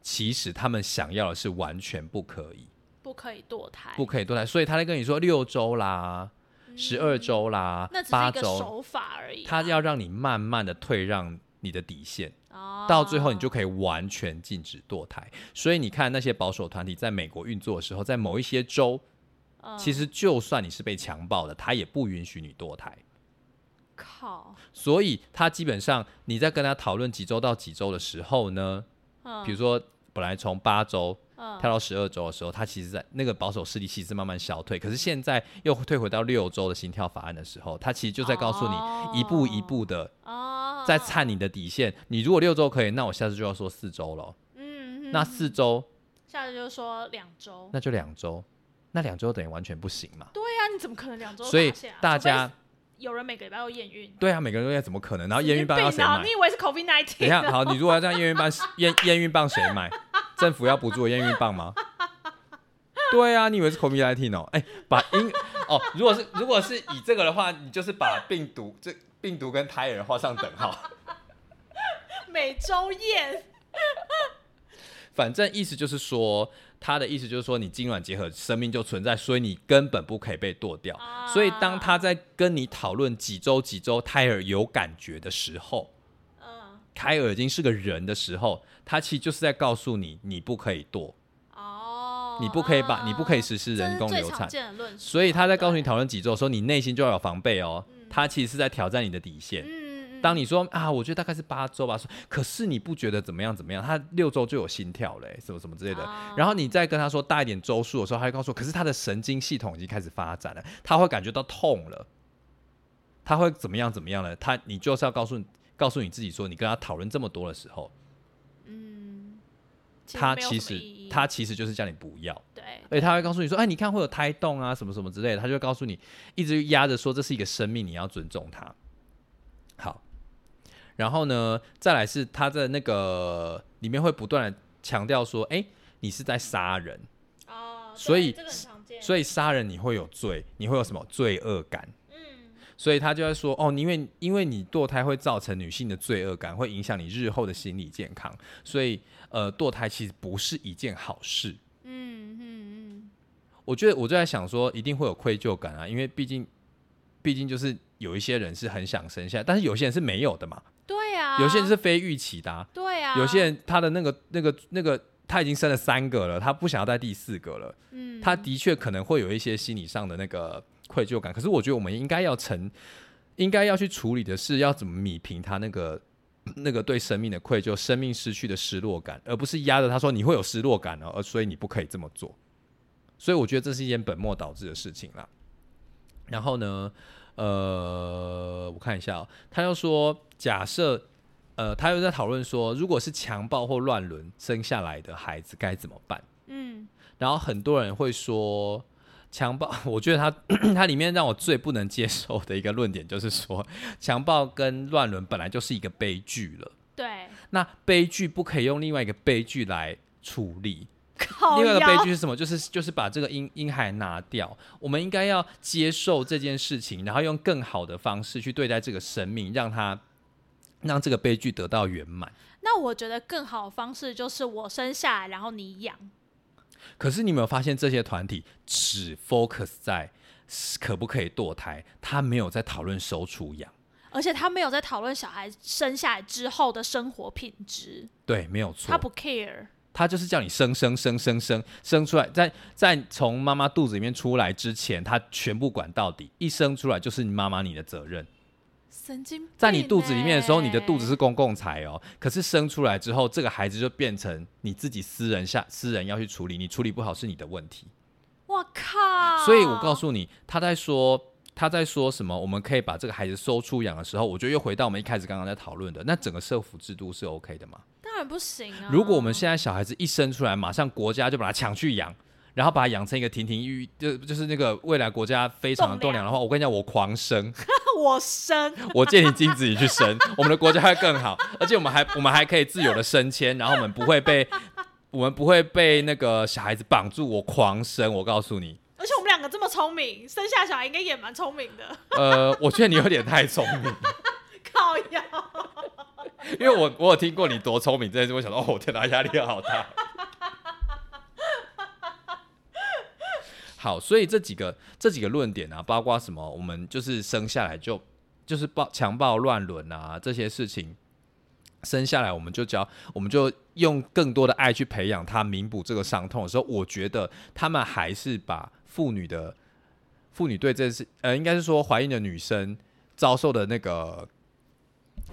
其实他们想要的是完全不可以，不可以堕胎，不可以堕胎。所以他在跟你说六周啦，十二周啦，八周手法而已。他要让你慢慢的退让你的底线，到最后你就可以完全禁止堕胎。所以你看那些保守团体在美国运作的时候，在某一些州。其实，就算你是被强暴的，他也不允许你堕胎。靠！所以他基本上你在跟他讨论几周到几周的时候呢，比如说本来从八周跳到十二周的时候，他其实在那个保守势力其实慢慢消退。可是现在又退回到六周的心跳法案的时候，他其实就在告诉你一步一步的在探你的底线。你如果六周可以，那我下次就要说四周了。嗯，那四周，下次就说两周，那就两周。那两周等于完全不行嘛？对呀，你怎么可能两周？所以大家有人每个礼拜都验孕？对啊，每个人都要怎么可能？然后验孕棒要谁买？你以为是 COVID nineteen？等下，好，你如果要这样验孕棒，验验孕棒谁买？政府要补助验孕棒吗？对啊，你以为是 COVID nineteen 哦？哎，把因哦，如果是如果是以这个的话，你就是把病毒这病毒跟胎儿画上等号。每周验，反正意思就是说。他的意思就是说，你精卵结合，生命就存在，所以你根本不可以被剁掉。所以当他在跟你讨论几周几周胎儿有感觉的时候，嗯，胎儿已经是个人的时候，他其实就是在告诉你，你不可以剁。哦，你不可以把，你不可以实施人工流产。所以他在告诉你讨论几周的时候，你内心就要有防备哦。他其实是在挑战你的底线。当你说啊，我觉得大概是八周吧，说可是你不觉得怎么样怎么样？他六周就有心跳嘞，什么什么之类的。然后你再跟他说大一点周数的时候，他会告诉我，可是他的神经系统已经开始发展了，他会感觉到痛了，他会怎么样怎么样了？他你就是要告诉告诉你自己说，你跟他讨论这么多的时候，嗯，他其实他其实就是叫你不要，对，而且他会告诉你说，哎，你看会有胎动啊，什么什么之类的，他就告诉你，一直压着说这是一个生命，你要尊重他。好。然后呢，再来是他在那个里面会不断的强调说，哎，你是在杀人，哦，所以所以杀人你会有罪，你会有什么罪恶感？嗯，所以他就在说，哦，因为因为你堕胎会造成女性的罪恶感，会影响你日后的心理健康，所以呃，堕胎其实不是一件好事。嗯嗯嗯，我觉得我就在想说，一定会有愧疚感啊，因为毕竟毕竟就是有一些人是很想生下来，但是有些人是没有的嘛，有些人是非预期的、啊，对啊，有些人他的那个那个那个他已经生了三个了，他不想要带第四个了，嗯，他的确可能会有一些心理上的那个愧疚感。可是我觉得我们应该要成，应该要去处理的是要怎么弭平他那个那个对生命的愧疚、生命失去的失落感，而不是压着他说你会有失落感哦，而所以你不可以这么做。所以我觉得这是一件本末倒置的事情啦。然后呢，呃，我看一下、哦，他又说，假设，呃，他又在讨论说，如果是强暴或乱伦生下来的孩子该怎么办？嗯然后很多人会说，强暴，我觉得他 他里面让我最不能接受的一个论点就是说，强暴跟乱伦本来就是一个悲剧了，对，那悲剧不可以用另外一个悲剧来处理。另外一个悲剧是什么？就是就是把这个婴婴孩拿掉。我们应该要接受这件事情，然后用更好的方式去对待这个生命，让他让这个悲剧得到圆满。那我觉得更好的方式就是我生下来，然后你养。可是你有没有发现，这些团体只 focus 在可不可以堕胎，他没有在讨论收储养。而且他没有在讨论小孩生下来之后的生活品质，对，没有错。他不 care。他就是叫你生生生生生生出来，在在从妈妈肚子里面出来之前，他全部管到底。一生出来就是你妈妈你的责任。神经在你肚子里面的时候，你的肚子是公共财哦。可是生出来之后，这个孩子就变成你自己私人下私人要去处理，你处理不好是你的问题。我靠！所以我告诉你，他在说他在说什么？我们可以把这个孩子收出养的时候，我觉得又回到我们一开始刚刚在讨论的，那整个社福制度是 OK 的吗？当然不行啊！如果我们现在小孩子一生出来，马上国家就把他抢去养，然后把它养成一个亭亭玉玉，就就是那个未来国家非常的栋梁的话，我跟你讲，我狂生，我生，我借你精子你去生，我们的国家会更好，而且我们还 我们还可以自由的升迁，然后我们不会被 我们不会被那个小孩子绑住，我狂生，我告诉你，而且我们两个这么聪明，生下小孩应该也蛮聪明的。呃，我觉得你有点太聪明。靠腰，因为我我有听过你多聪明这件事，我想说，哦，天哪，压力好大。好，所以这几个这几个论点啊，包括什么，我们就是生下来就就是暴强暴乱伦啊这些事情，生下来我们就教，我们就用更多的爱去培养他，弥补这个伤痛的时候，我觉得他们还是把妇女的妇女对这件事，呃，应该是说怀孕的女生遭受的那个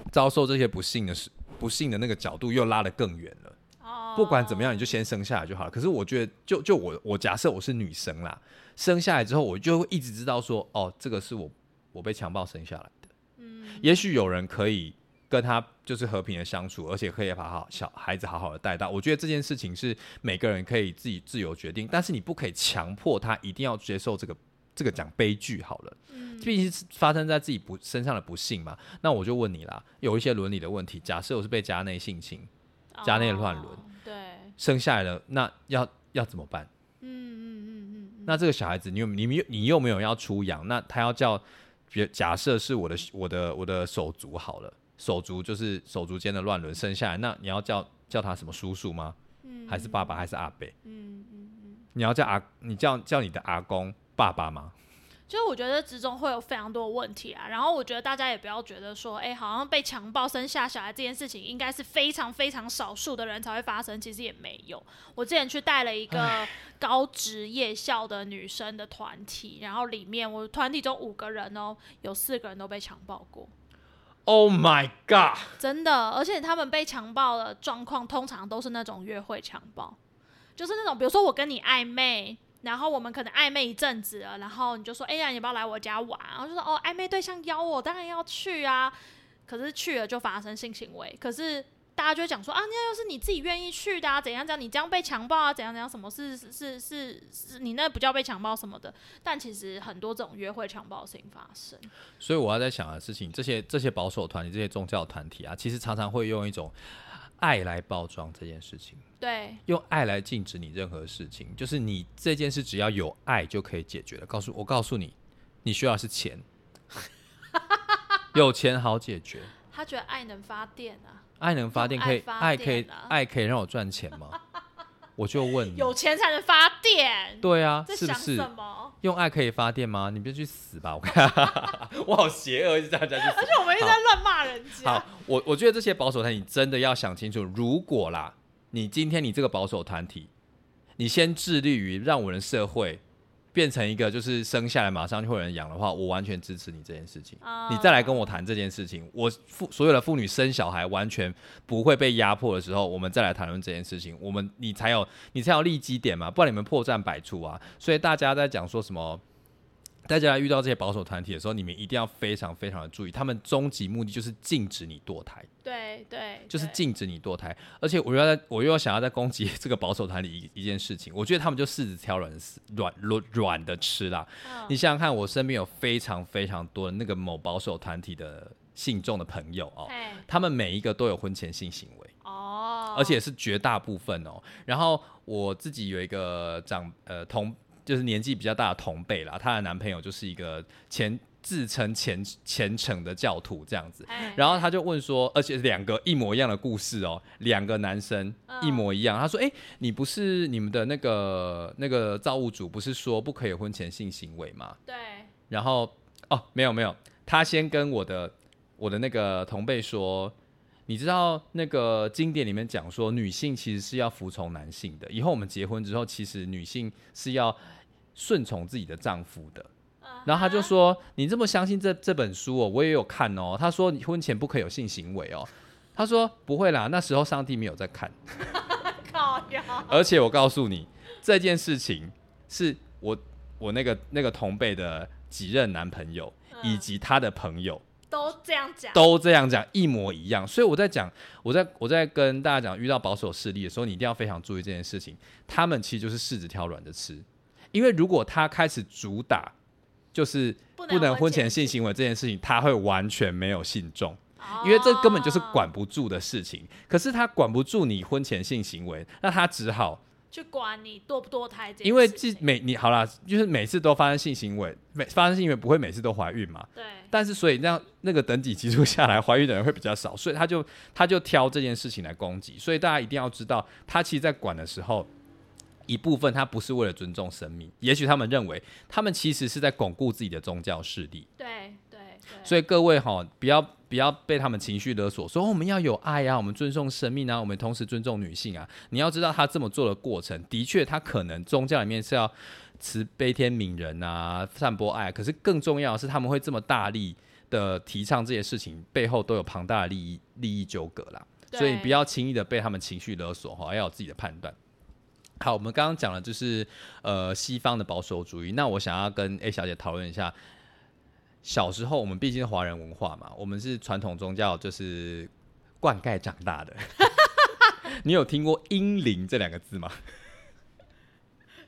遭受这些不幸的事、不幸的那个角度又拉得更远了。哦不管怎么样，你就先生下来就好了。可是我觉得，就就我我假设我是女生啦，生下来之后，我就会一直知道说，哦，这个是我我被强暴生下来的。嗯，也许有人可以跟他就是和平的相处，而且可以把好小孩子好好的带大。我觉得这件事情是每个人可以自己自由决定，但是你不可以强迫他一定要接受这个这个讲悲剧好了。嗯毕竟是发生在自己不身上的不幸嘛。那我就问你啦，有一些伦理的问题，假设我是被家内性侵家内乱伦生下来了，那要要怎么办？嗯嗯嗯嗯嗯，那这个小孩子，你有你你你又没有要出养，那他要叫，比如假设是我的我的我的手足好了，手足就是手足间的乱伦生下来，那你要叫叫他什么叔叔吗？嗯还是爸爸还是阿伯？嗯嗯嗯，你要叫阿你叫叫你的阿公爸爸吗？就是我觉得之中会有非常多的问题啊，然后我觉得大家也不要觉得说，哎、好像被强暴生下小孩这件事情应该是非常非常少数的人才会发生，其实也没有。我之前去带了一个高职夜校的女生的团体，然后里面我团体中五个人哦，有四个人都被强暴过。Oh my god！真的，而且他们被强暴的状况通常都是那种约会强暴，就是那种比如说我跟你暧昧，然后我们可能暧昧一阵子了，然后你就说，哎呀，你要不要来我家玩？然后就说，哦，暧昧对象邀我，当然要去啊。可是去了就发生性行为，可是大家就讲说啊，那要是你自己愿意去的啊，怎样怎样，你这样被强暴啊，怎样怎样，什么是是是是，你那不叫被强暴什么的。但其实很多这种约会强暴性发生。所以我要在想的事情，这些这些保守团体、这些宗教团体啊，其实常常会用一种爱来包装这件事情，对用爱来禁止你任何事情，就是你这件事只要有爱就可以解决了。告诉我，告诉你，你需要的是钱，有钱好解决。他觉得爱能发电啊，爱能发电可以，爱可以爱可以让我赚钱吗？我就问你，有钱才能发电，对啊，是不是什么？用爱可以发电吗？你别去死吧！我看 我好邪恶，一直大家去死而。且我们一直在乱骂人家好，，我我觉得这些保守团体真的要想清楚，如果啦，你今天你这个保守团体，你先致力于让我们的社会变成一个就是生下来马上就会有人养的话，我完全支持你这件事情。啊你再来跟我谈这件事情，我妇所有的妇女生小孩完全不会被压迫的时候，我们再来谈论这件事情，我们你才有你才有利基点嘛，不然你们破绽百出啊。所以大家在讲说什么？大家遇到这些保守团体的时候，你们一定要非常非常的注意，他们终极目的就是禁止你堕胎，对对，就是禁止你堕胎。而且我又要在，我又要想要再攻击这个保守团体一一件事情，我觉得他们就柿子挑软丝软软软的吃啦。嗯你想想看，我身边有非常非常多的那个某保守团体的信众的朋友哦，他们每一个都有婚前性行为，哦，而且是绝大部分哦。然后我自己有一个长呃同，就是年纪比较大的同辈啦，她的男朋友就是一个前自称虔虔诚的教徒这样子。然后她就问说，而且两个一模一样的故事哦，两个男生嗯一模一样。她说：“哎、你不是你们的那个那个造物主不是说不可以婚前性行为吗？”对然后哦，没有没有，她先跟我的我的那个同辈说，你知道那个经典里面讲说，女性其实是要服从男性的，以后我们结婚之后，其实女性是要顺从自己的丈夫的。然后他就说：“你这么相信这这本书哦，我也有看哦。”他说：“你婚前不可以有性行为哦。”他说：“不会啦，那时候上帝没有在看。”靠呀，而且我告诉你，这件事情是我我那个那个同辈的几任男朋友、嗯以及他的朋友都这样讲，都这样讲，一模一样。所以我在讲，我在我在跟大家讲，遇到保守势力的时候，你一定要非常注意这件事情。他们其实就是柿子挑软的吃，因为如果他开始主打就是不不能婚前前性行为这件事情，他会完全没有信众。哦因为这根本就是管不住的事情。可是他管不住你婚前性行为，那他只好去管你堕不堕胎这件事，因为既每你好啦，就是每次都发生性行为，每发生性行为不会每次都怀孕嘛。对但是所以那样那个等级基数下来，怀孕的人会比较少，所以他就他就挑这件事情来攻击。所以大家一定要知道，他其实在管的时候，一部分他不是为了尊重生命，也许他们认为他们其实是在巩固自己的宗教势力。对对对，所以各位哈，不要不要被他们情绪勒索，说、哦我们要有爱啊，我们尊重生命啊，我们同时尊重女性啊。你要知道他这么做的过程，的确他可能宗教里面是要慈悲天悯人啊，散播爱，可是更重要的是他们会这么大力的提倡这些事情，背后都有庞大的利益利益纠葛啦。所以不要轻易的被他们情绪勒索哈，要有自己的判断。好，我们刚刚讲了就是呃西方的保守主义，那我想要跟 A 小姐讨论一下，小时候我们毕竟是华人文化嘛，我们是传统宗教就是灌溉长大的。你有听过“阴灵”这两个字吗？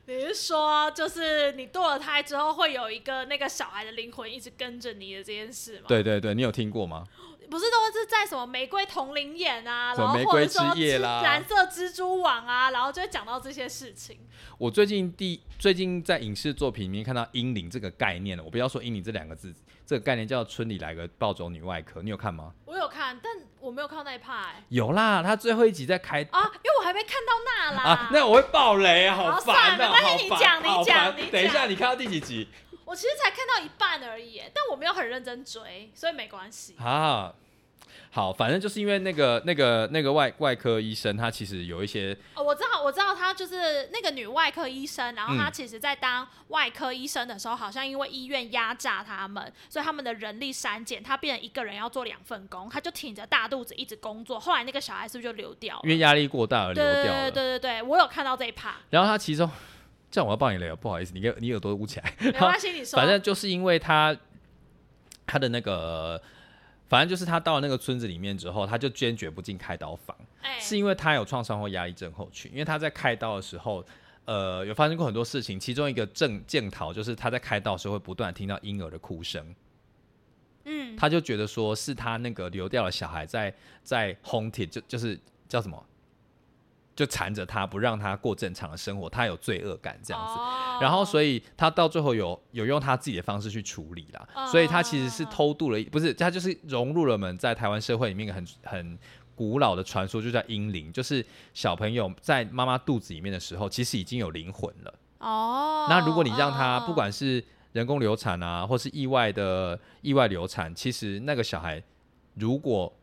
你是说就是你堕了胎之后会有一个那个小孩的灵魂一直跟着你的这件事吗？，对对对，你有听过吗？不是都是在什么玫瑰同龄眼啊，然后玫瑰或者说之夜啦蜘蓝色蜘蛛网啊，然后就会讲到这些事情。我最近第最近在影视作品里面看到“阴灵”这个概念了。我不要说“阴灵”这两个字，这个概念叫“村里来个暴走女外科”，你有看吗？我有看，但我没有看到那一欸有啦，他最后一集在开啊，因为我还没看到那啦。啊，那我会爆雷啊，好好烦啊，算了没关好烦你讲你讲你等一下，你看到第几集我其实才看到一半而已，但我没有很认真追，所以没关系。啊？好，反正就是因为那个那个那个外外科医生，他其实有一些哦，我知道，我知道，他就是那个女外科医生，然后她嗯其实在当外科医生的时候，好像因为医院压榨他们，所以他们的人力删减，她变成一个人要做两份工，她就挺着大肚子一直工作。后来那个小孩是不是就流掉了？因为压力过大而流对对对掉。对对对，我有看到这一 part，然后他其中，这样我要爆你雷了，不好意思，你给你耳朵捂起来。没关系，你说。反正就是因为他他的那个反正就是他到了那个村子里面之后，他就坚决不进开刀房，哎，是因为他有创伤后压力症候群，因为他在开刀的时候。呃，有发生过很多事情，其中一个正检讨就是他在开刀的时候会不断听到婴儿的哭声，嗯，他就觉得说是他那个流掉的小孩在在 haunted，就就是叫什么，就缠着他不让他过正常的生活，他有罪恶感这样子。哦然后，所以他到最后有有用他自己的方式去处理啦，哦所以他其实是偷渡了，不是他就是融入了我们在台湾社会里面一个很很古老的传说，就叫婴灵，就是小朋友在妈妈肚子里面的时候，其实已经有灵魂了。哦，那如果你让他哦不管是人工流产啊，或是意外的意外流产，其实那个小孩如果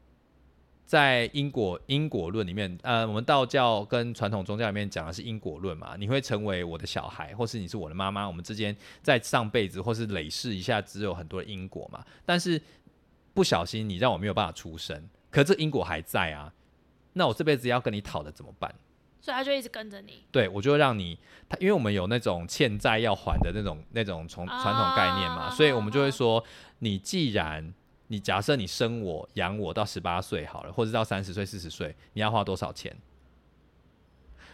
在因果因果论里面，呃，我们道教跟传统宗教里面讲的是因果论嘛，你会成为我的小孩，或是你是我的妈妈，我们之间在上辈子或是累世一下只有很多的因果嘛，但是不小心你让我没有办法出生，可这因果还在啊，那我这辈子要跟你讨的怎么办？所以他就一直跟着你。对，我就会让你，他因为我们有那种欠债要还的那种那种从传统概念嘛，啊所以我们就会说，你既然你假设你生我养我到十八岁好了，或者到三十岁四十岁，你要花多少钱？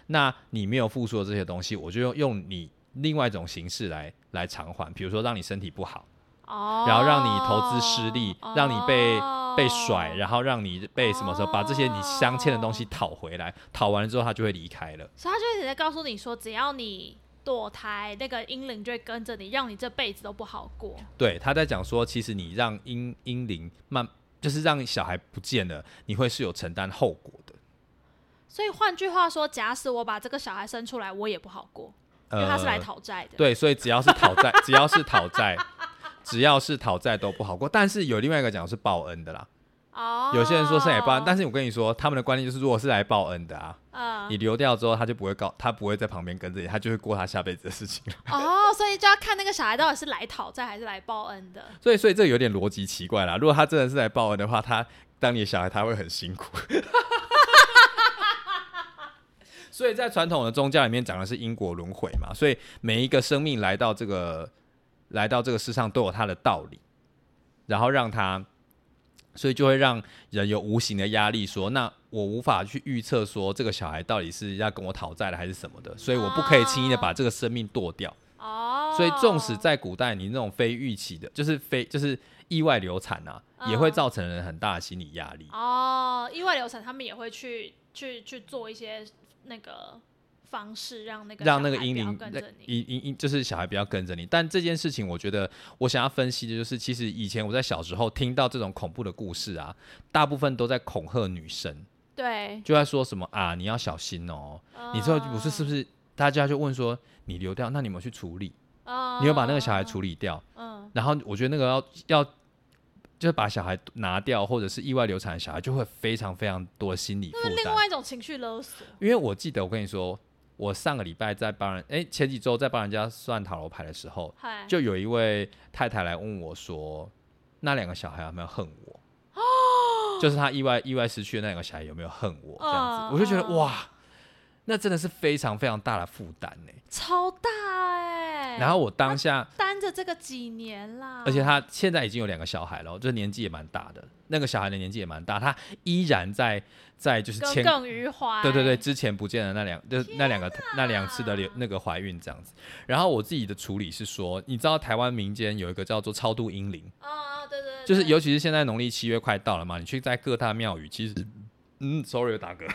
那你没有付出的这些东西，我就用用你另外一种形式来来偿还，比如说让你身体不好，哦，然后让你投资失利，让你被被哦甩，然后让你被什么时候把这些你镶嵌的东西讨回来，讨完了之后他就会离开了。所以他就一直在告诉你说，只要你堕胎，那个阴灵就会跟着你，让你这辈子都不好过。对，他在讲说，其实你让婴婴灵慢，就是让小孩不见了，你会是有承担后果的。所以换句话说，假使我把这个小孩生出来，我也不好过，因为他是来讨债的。呃对，所以只要是讨债，只要是讨债，只要是讨债都不好过。但是有另外一个讲是报恩的啦，哦，有些人说是来报恩，但是我跟你说，他们的观念就是，如果是来报恩的啊，嗯你流掉之后，他就不会告，他不会在旁边跟着你，他就会过他下辈子的事情了。哦，所以就要看那个小孩到底是来讨债还是来报恩的。所以，所以这有点逻辑奇怪啦。如果他真的是来报恩的话，他当你的小孩，他会很辛苦。所以在传统的宗教里面讲的是因果轮回嘛，所以每一个生命来到这个来到这个世上都有它的道理，然后让他，所以就会让人有无形的压力说，那我无法去预测说这个小孩到底是要跟我讨债了还是什么的，所以我不可以轻易的把这个生命剁掉。哦，所以，纵使在古代，你那种非预期的，就是非就是意外流产啊，嗯也会造成人很大的心理压力。哦，意外流产，他们也会去去去做一些那个方式，让那个让那个小孩不要婴灵跟着你。婴婴婴就是小孩不要跟着你，但这件事情，我觉得我想要分析的就是，其实以前我在小时候听到这种恐怖的故事啊，大部分都在恐吓女生，对，就在说什么啊，你要小心哦。你之后不是是不是大家就问说你流掉，那你们去处理？嗯你有把那个小孩处理掉？嗯，然后我觉得那个要要就是把小孩拿掉，或者是意外流产的小孩，就会非常非常多的心理负那是另担。外一种情绪勒索。因为我记得我跟你说，我上个礼拜在帮人，哎、前几周在帮人家算塔罗牌的时候，就有一位太太来问我说，那两个小孩有没有恨我？就是他意外意外失去的那两个小孩有没有恨我？这样子，嗯我就觉得嗯哇，那真的是非常非常大的负担呢。超大哎、然后我当下。担着这个几年啦，而且他现在已经有两个小孩了，就是年纪也蛮大的。那个小孩的年纪也蛮大，他依然在在就是牵，耿耿于怀。对对对，，之前不见的那两，就是那两个那两次的流那个怀孕这样子。然后我自己的处理是说，你知道台湾民间有一个叫做超度婴灵，哦、对对对，就是尤其是现在农历七月快到了嘛，你去在各大庙宇，其实嗯，sorry 打嗝，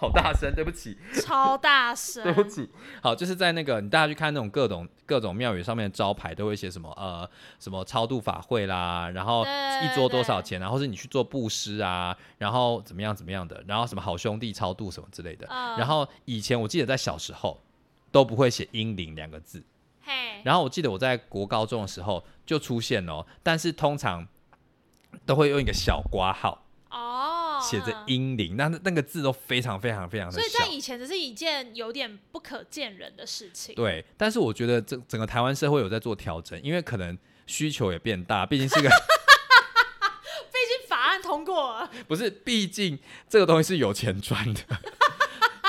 好大声，对不起。超大声，对不起，好，就是在那个你大家去看那种各种各种庙宇上面的招牌，都会写什么呃什么超度法会啦，然后一桌多少钱然后是你去做布施啊，然后怎么样怎么样的，然后什么好兄弟超度什么之类的。嗯。然后以前我记得在小时候都不会写阴灵两个字，嘿，然后我记得我在国高中的时候就出现了哦，但是通常都会用一个小挂号。哦，写着嗯阴灵，那那个字都非常非常非常的小所以在。以前只是一件有点不可见人的事情。对，但是我觉得整整个台湾社会有在做调整，因为可能需求也变大，毕竟是个 毕竟法案通过了，不是，毕竟这个东西是有钱赚的，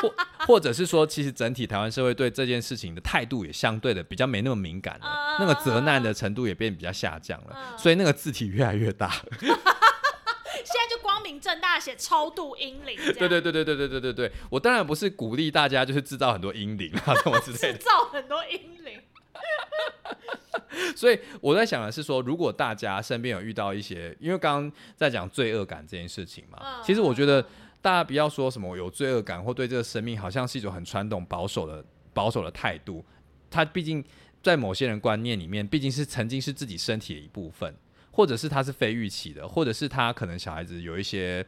或或者是说，其实整体台湾社会对这件事情的态度也相对的比较没那么敏感了，啊那个责难的程度也变比较下降了，嗯所以那个字体越来越大。正大写超度英灵，对对对对对对对对对，我当然不是鼓励大家就是制造很多阴灵啊什么之类制，造很多阴灵。所以我在想的是说，如果大家身边有遇到一些，因为刚刚在讲罪恶感这件事情嘛，嗯其实我觉得大家不要说什么有罪恶感或对这个生命好像是一种很传统保守的保守的态度，它毕竟在某些人观念里面，毕竟是曾经是自己身体的一部分。或者是他是非预期的，或者是他可能小孩子有一些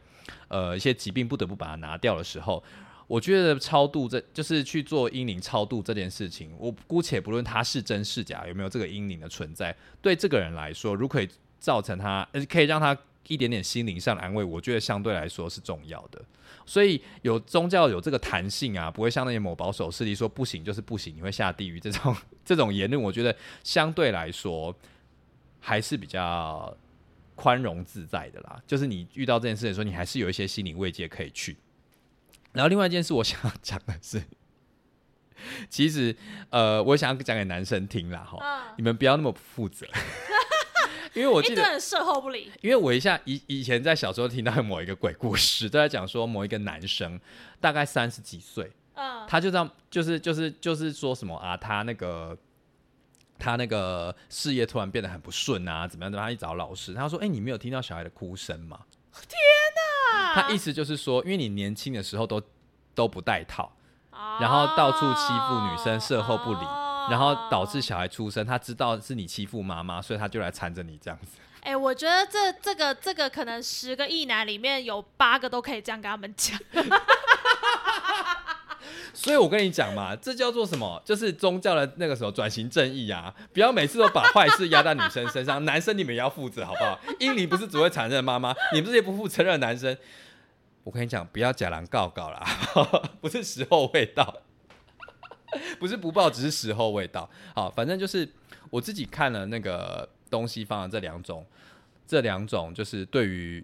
呃一些疾病不得不把它拿掉的时候，我觉得超度这就是去做阴灵超度这件事情，我姑且不论它是真是假，有没有这个阴灵的存在，对这个人来说，如果可以造成他，可以让他一点点心灵上的安慰，我觉得相对来说是重要的。所以有宗教有这个弹性啊，不会像那些某保守势力说不行就是不行，你会下地狱这种 这种言论，我觉得相对来说还是比较宽容自在的啦。就是你遇到这件事的时候，你还是有一些心理慰藉可以去。然后另外一件事，我想要讲的是，其实呃，我想要讲给男生听啦，哈，嗯，你们不要那么不负责，因为我记得，事后不理。因为我一下以以前在小时候听到某一个鬼故事，都在讲说某一个男生大概三十几岁，嗯，他就这样，就是就是就是说什么啊，他那个他那个事业突然变得很不顺啊，怎么样的？他一找老师，他说：“哎、你没有听到小孩的哭声吗？”天哪！他意思就是说，因为你年轻的时候都都不戴套，然后到处欺负女生事后不理哦然后导致小孩出生，他知道是你欺负妈妈，所以他就来缠着你这样子。哎、我觉得这这个这个可能十个异男里面有八个都可以这样跟他们讲。所以我跟你讲嘛，这叫做什么？就是宗教的那个时候转型正义啊！不要每次都把坏事压在女生身上，男生你们也要负责好不好？英里不是只会缠着妈妈，你们这些不负责任的男生，我跟你讲，不要假狼告告啦，不是时候未到，不是不报，只是时候未到。好，反正就是我自己看了那个东西方的这两种，这两种就是对于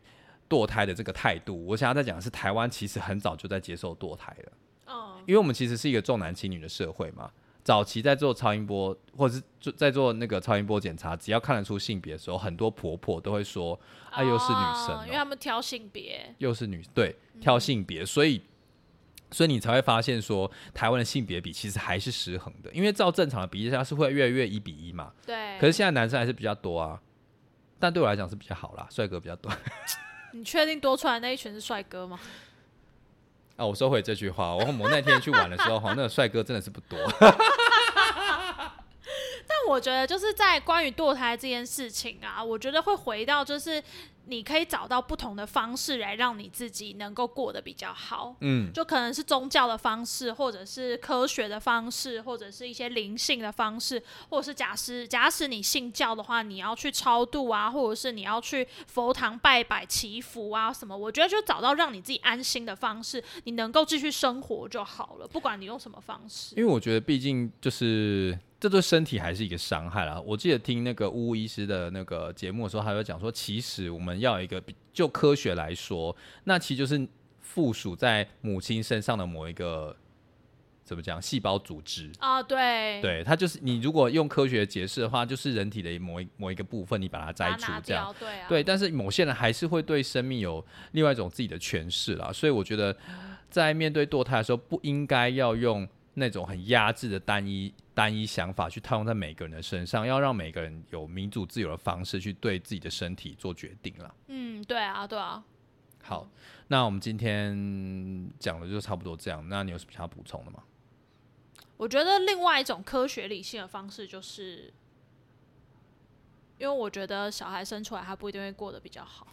堕胎的这个态度，我想要再讲的是，台湾其实很早就在接受堕胎了。嗯，因为我们其实是一个重男轻女的社会嘛。早期在做超音波，或者是做在做那个超音波检查，只要看得出性别的时候，很多婆婆都会说：“啊，又是女生、哦因为哦，他们挑性别。又是女，对，挑性别。”所以，所以你才会发现说，台湾的性别比其实还是失衡的，因为照正常的比例下是会越来越一比一嘛。对，可是现在男生还是比较多啊，但对我来讲是比较好啦，帅哥比较多。你确定多出来那一群是帅哥吗？啊，我收回这句话。我我那天去玩的时候，哈，那个帅哥真的是不多。但我觉得就是在关于堕胎这件事情啊，我觉得会回到就是你可以找到不同的方式来让你自己能够过得比较好。嗯，就可能是宗教的方式，或者是科学的方式，或者是一些灵性的方式，或者是假使假使你信教的话，你要去超度啊，或者是你要去佛堂拜拜祈福啊什么，我觉得就找到让你自己安心的方式，你能够继续生活就好了，不管你用什么方式。因为我觉得，毕竟就是这对身体还是一个伤害啦。我记得听那个巫医师的那个节目的时候，他有讲说，其实我们要有一个比就科学来说，那其实就是附属在母亲身上的某一个怎么讲细胞组织。啊，对，对，它就是你如果用科学解释的话，就是人体的某一某一个部分，你把它摘除这样。对啊，对，但是某些人还是会对生命有另外一种自己的诠释啦，所以我觉得在面对堕胎的时候，不应该要用那种很压制的单一单一想法去套用在每个人的身上，要让每个人有民主自由的方式去对自己的身体做决定了。嗯，对啊，对啊。好，那我们今天讲的就差不多这样，那你有什么想要补充的吗？我觉得另外一种科学理性的方式就是。因为我觉得小孩生出来，他不一定会过得比较好。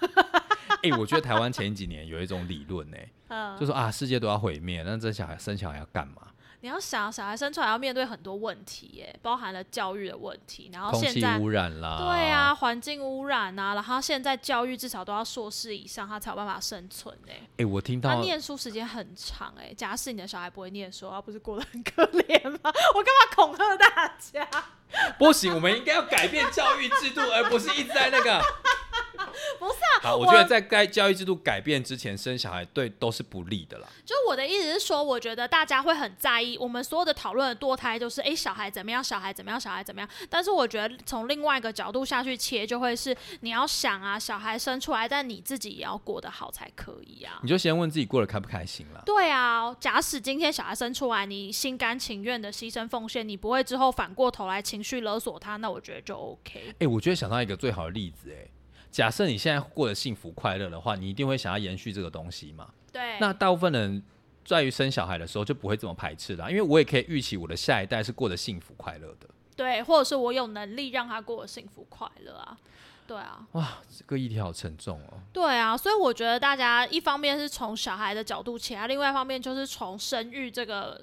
哎、我觉得台湾前几年有一种理论呢、嗯，就说啊，世界都要毁灭，那这小孩生小孩要干嘛？你要想，小孩生出来要面对很多问题，耶，包含了教育的问题，然后现在污染啦，对啊，环境污染啊，然后现在教育至少都要硕士以上，他才有办法生存哎。哎、我听他念书时间很长哎，假使你的小孩不会念书，他不是过得很可怜吗？我干嘛恐吓大家？不行，我们应该要改变教育制度，而不是一直在那个。不是啊，好，我觉得在该教育制度改变之前，生小孩对都是不利的啦。就我的意思是说，我觉得大家会很在意我们所有的讨论的堕胎，就是诶，小孩怎么样，小孩怎么样，小孩怎么样。但是我觉得从另外一个角度下去切，就会是你要想啊，小孩生出来，但你自己也要过得好才可以啊。你就先问自己过得开不开心啦。对啊，假使今天小孩生出来，你心甘情愿的牺牲奉献，你不会之后反过头来情绪勒索他，那我觉得就 OK。哎、我觉得想到一个最好的例子、哎，假设你现在过得幸福快乐的话，你一定会想要延续这个东西嘛。对，那大部分人在于生小孩的时候就不会这么排斥啦，因为我也可以预期我的下一代是过得幸福快乐的。对，或者是我有能力让他过得幸福快乐啊。对啊，哇，这个议题好沉重哦。对啊，所以我觉得大家一方面是从小孩的角度切啊，另外一方面就是从生育这个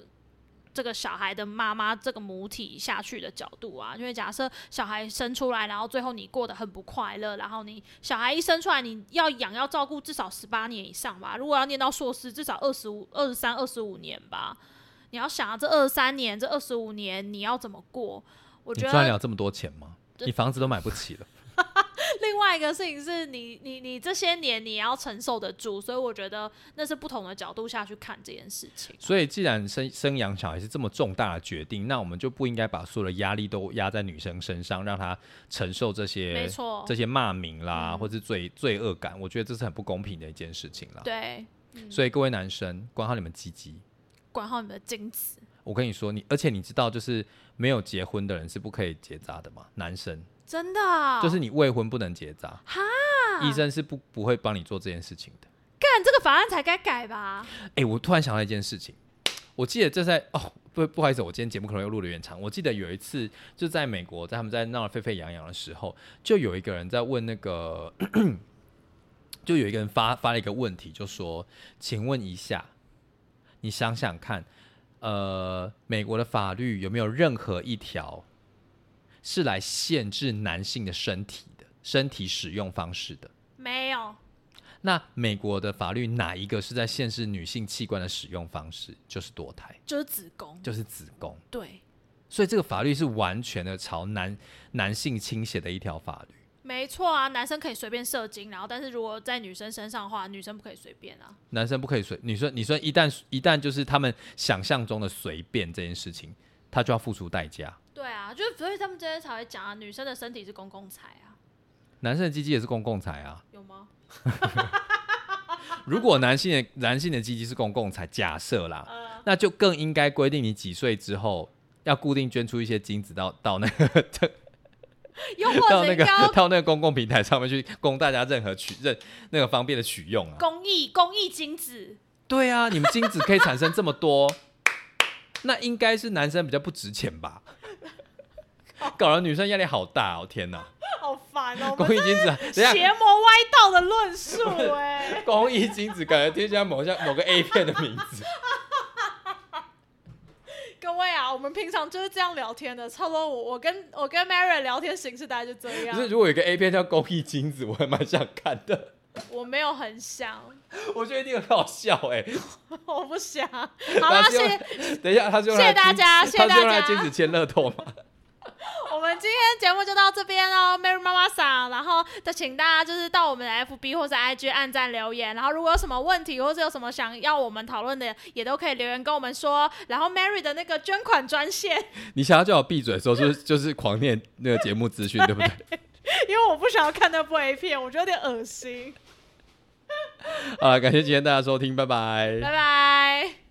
这个小孩的妈妈这个母体下去的角度啊。因为假设小孩生出来，然后最后你过得很不快乐，然后你小孩一生出来，你要养要照顾至少十八年以上吧，如果要念到硕士，至少二十五、二十三、二十五年吧。你要想啊，这二十三年、这二十五年你要怎么过？我觉得赚了这么多钱吗？你房子都买不起了。另外一个事情是你你你这些年你也要承受得住，所以我觉得那是不同的角度下去看这件事情。所以，既然生生养小孩是这么重大的决定，那我们就不应该把所有的压力都压在女生身上，让她承受这些没错这些骂名啦，嗯或是罪罪恶感。我觉得这是很不公平的一件事情啦。对，所以各位男生，管好你们鸡鸡。管好你们的精子。我跟你说，你而且你知道，就是没有结婚的人是不可以结扎的嘛？男生真的啊、就是你未婚不能结扎，哈，医生是不不会帮你做这件事情的。干这个法案才该改吧？哎、我突然想到一件事情，我记得这在哦，不不好意思，我今天节目可能又录的有点长。我记得有一次就在美国，在他们在闹得沸沸扬扬的时候，就有一个人在问那个，就有一个人发发了一个问题，就说：“请问一下，你想想看，呃，美国的法律有没有任何一条是来限制男性的身体的身体使用方式的？”没有，那美国的法律哪一个是在限制女性器官的使用方式？就是堕胎，就是子宫。就是子宫。对，所以这个法律是完全的朝男男性倾斜的一条法律。没错啊，男生可以随便射精，然后但是如果在女生身上的话，女生不可以随便啊。男生不可以随女生，女生一旦一旦就是他们想象中的随便这件事情，他就要付出代价。对啊，就是所以他们这些才会讲啊，女生的身体是公共财啊，男生的鸡鸡也是公共财啊。有吗？如果男性的男性的鸡鸡是公共财，假设啦，呃那就更应该规定你几岁之后要固定捐出一些精子到到那个 又或到那个该要 到那个公共平台上面去供大家任何取任那个方便的取用啊。公益公益精子。对啊，你们精子可以产生这么多，那应该是男生比较不值钱吧？搞得女生压力好大哦！天哪，好烦哦！公益精子啊，等下，邪魔歪道的论述哎、公益精子感觉听起来某像某个 A 片的名字。各位啊，我们平常就是这样聊天的，差不多我我跟我跟 Mary 聊天形式大概就这样可是，如果有一个 A 片叫公益精子，我还蛮想看的。我没有很想，我觉得一定很好笑哎、我不想。好了，谢谢等一下，他是用谢谢大家谢谢大家精子签乐透吗？我们今天节目就到这边哦，Mary 妈妈桑，然后再请大家就是到我们的 FB 或者 IG 按赞留言，然后如果有什么问题或者有什么想要我们讨论的，也都可以留言跟我们说。然后 Mary 的那个捐款专线，你想要叫我闭嘴的时候，就是 就是狂念那个节目资讯，对不对？因为我不想要看那部 A 片，我觉得有点恶心。好了，感谢今天大家收听，拜拜拜拜。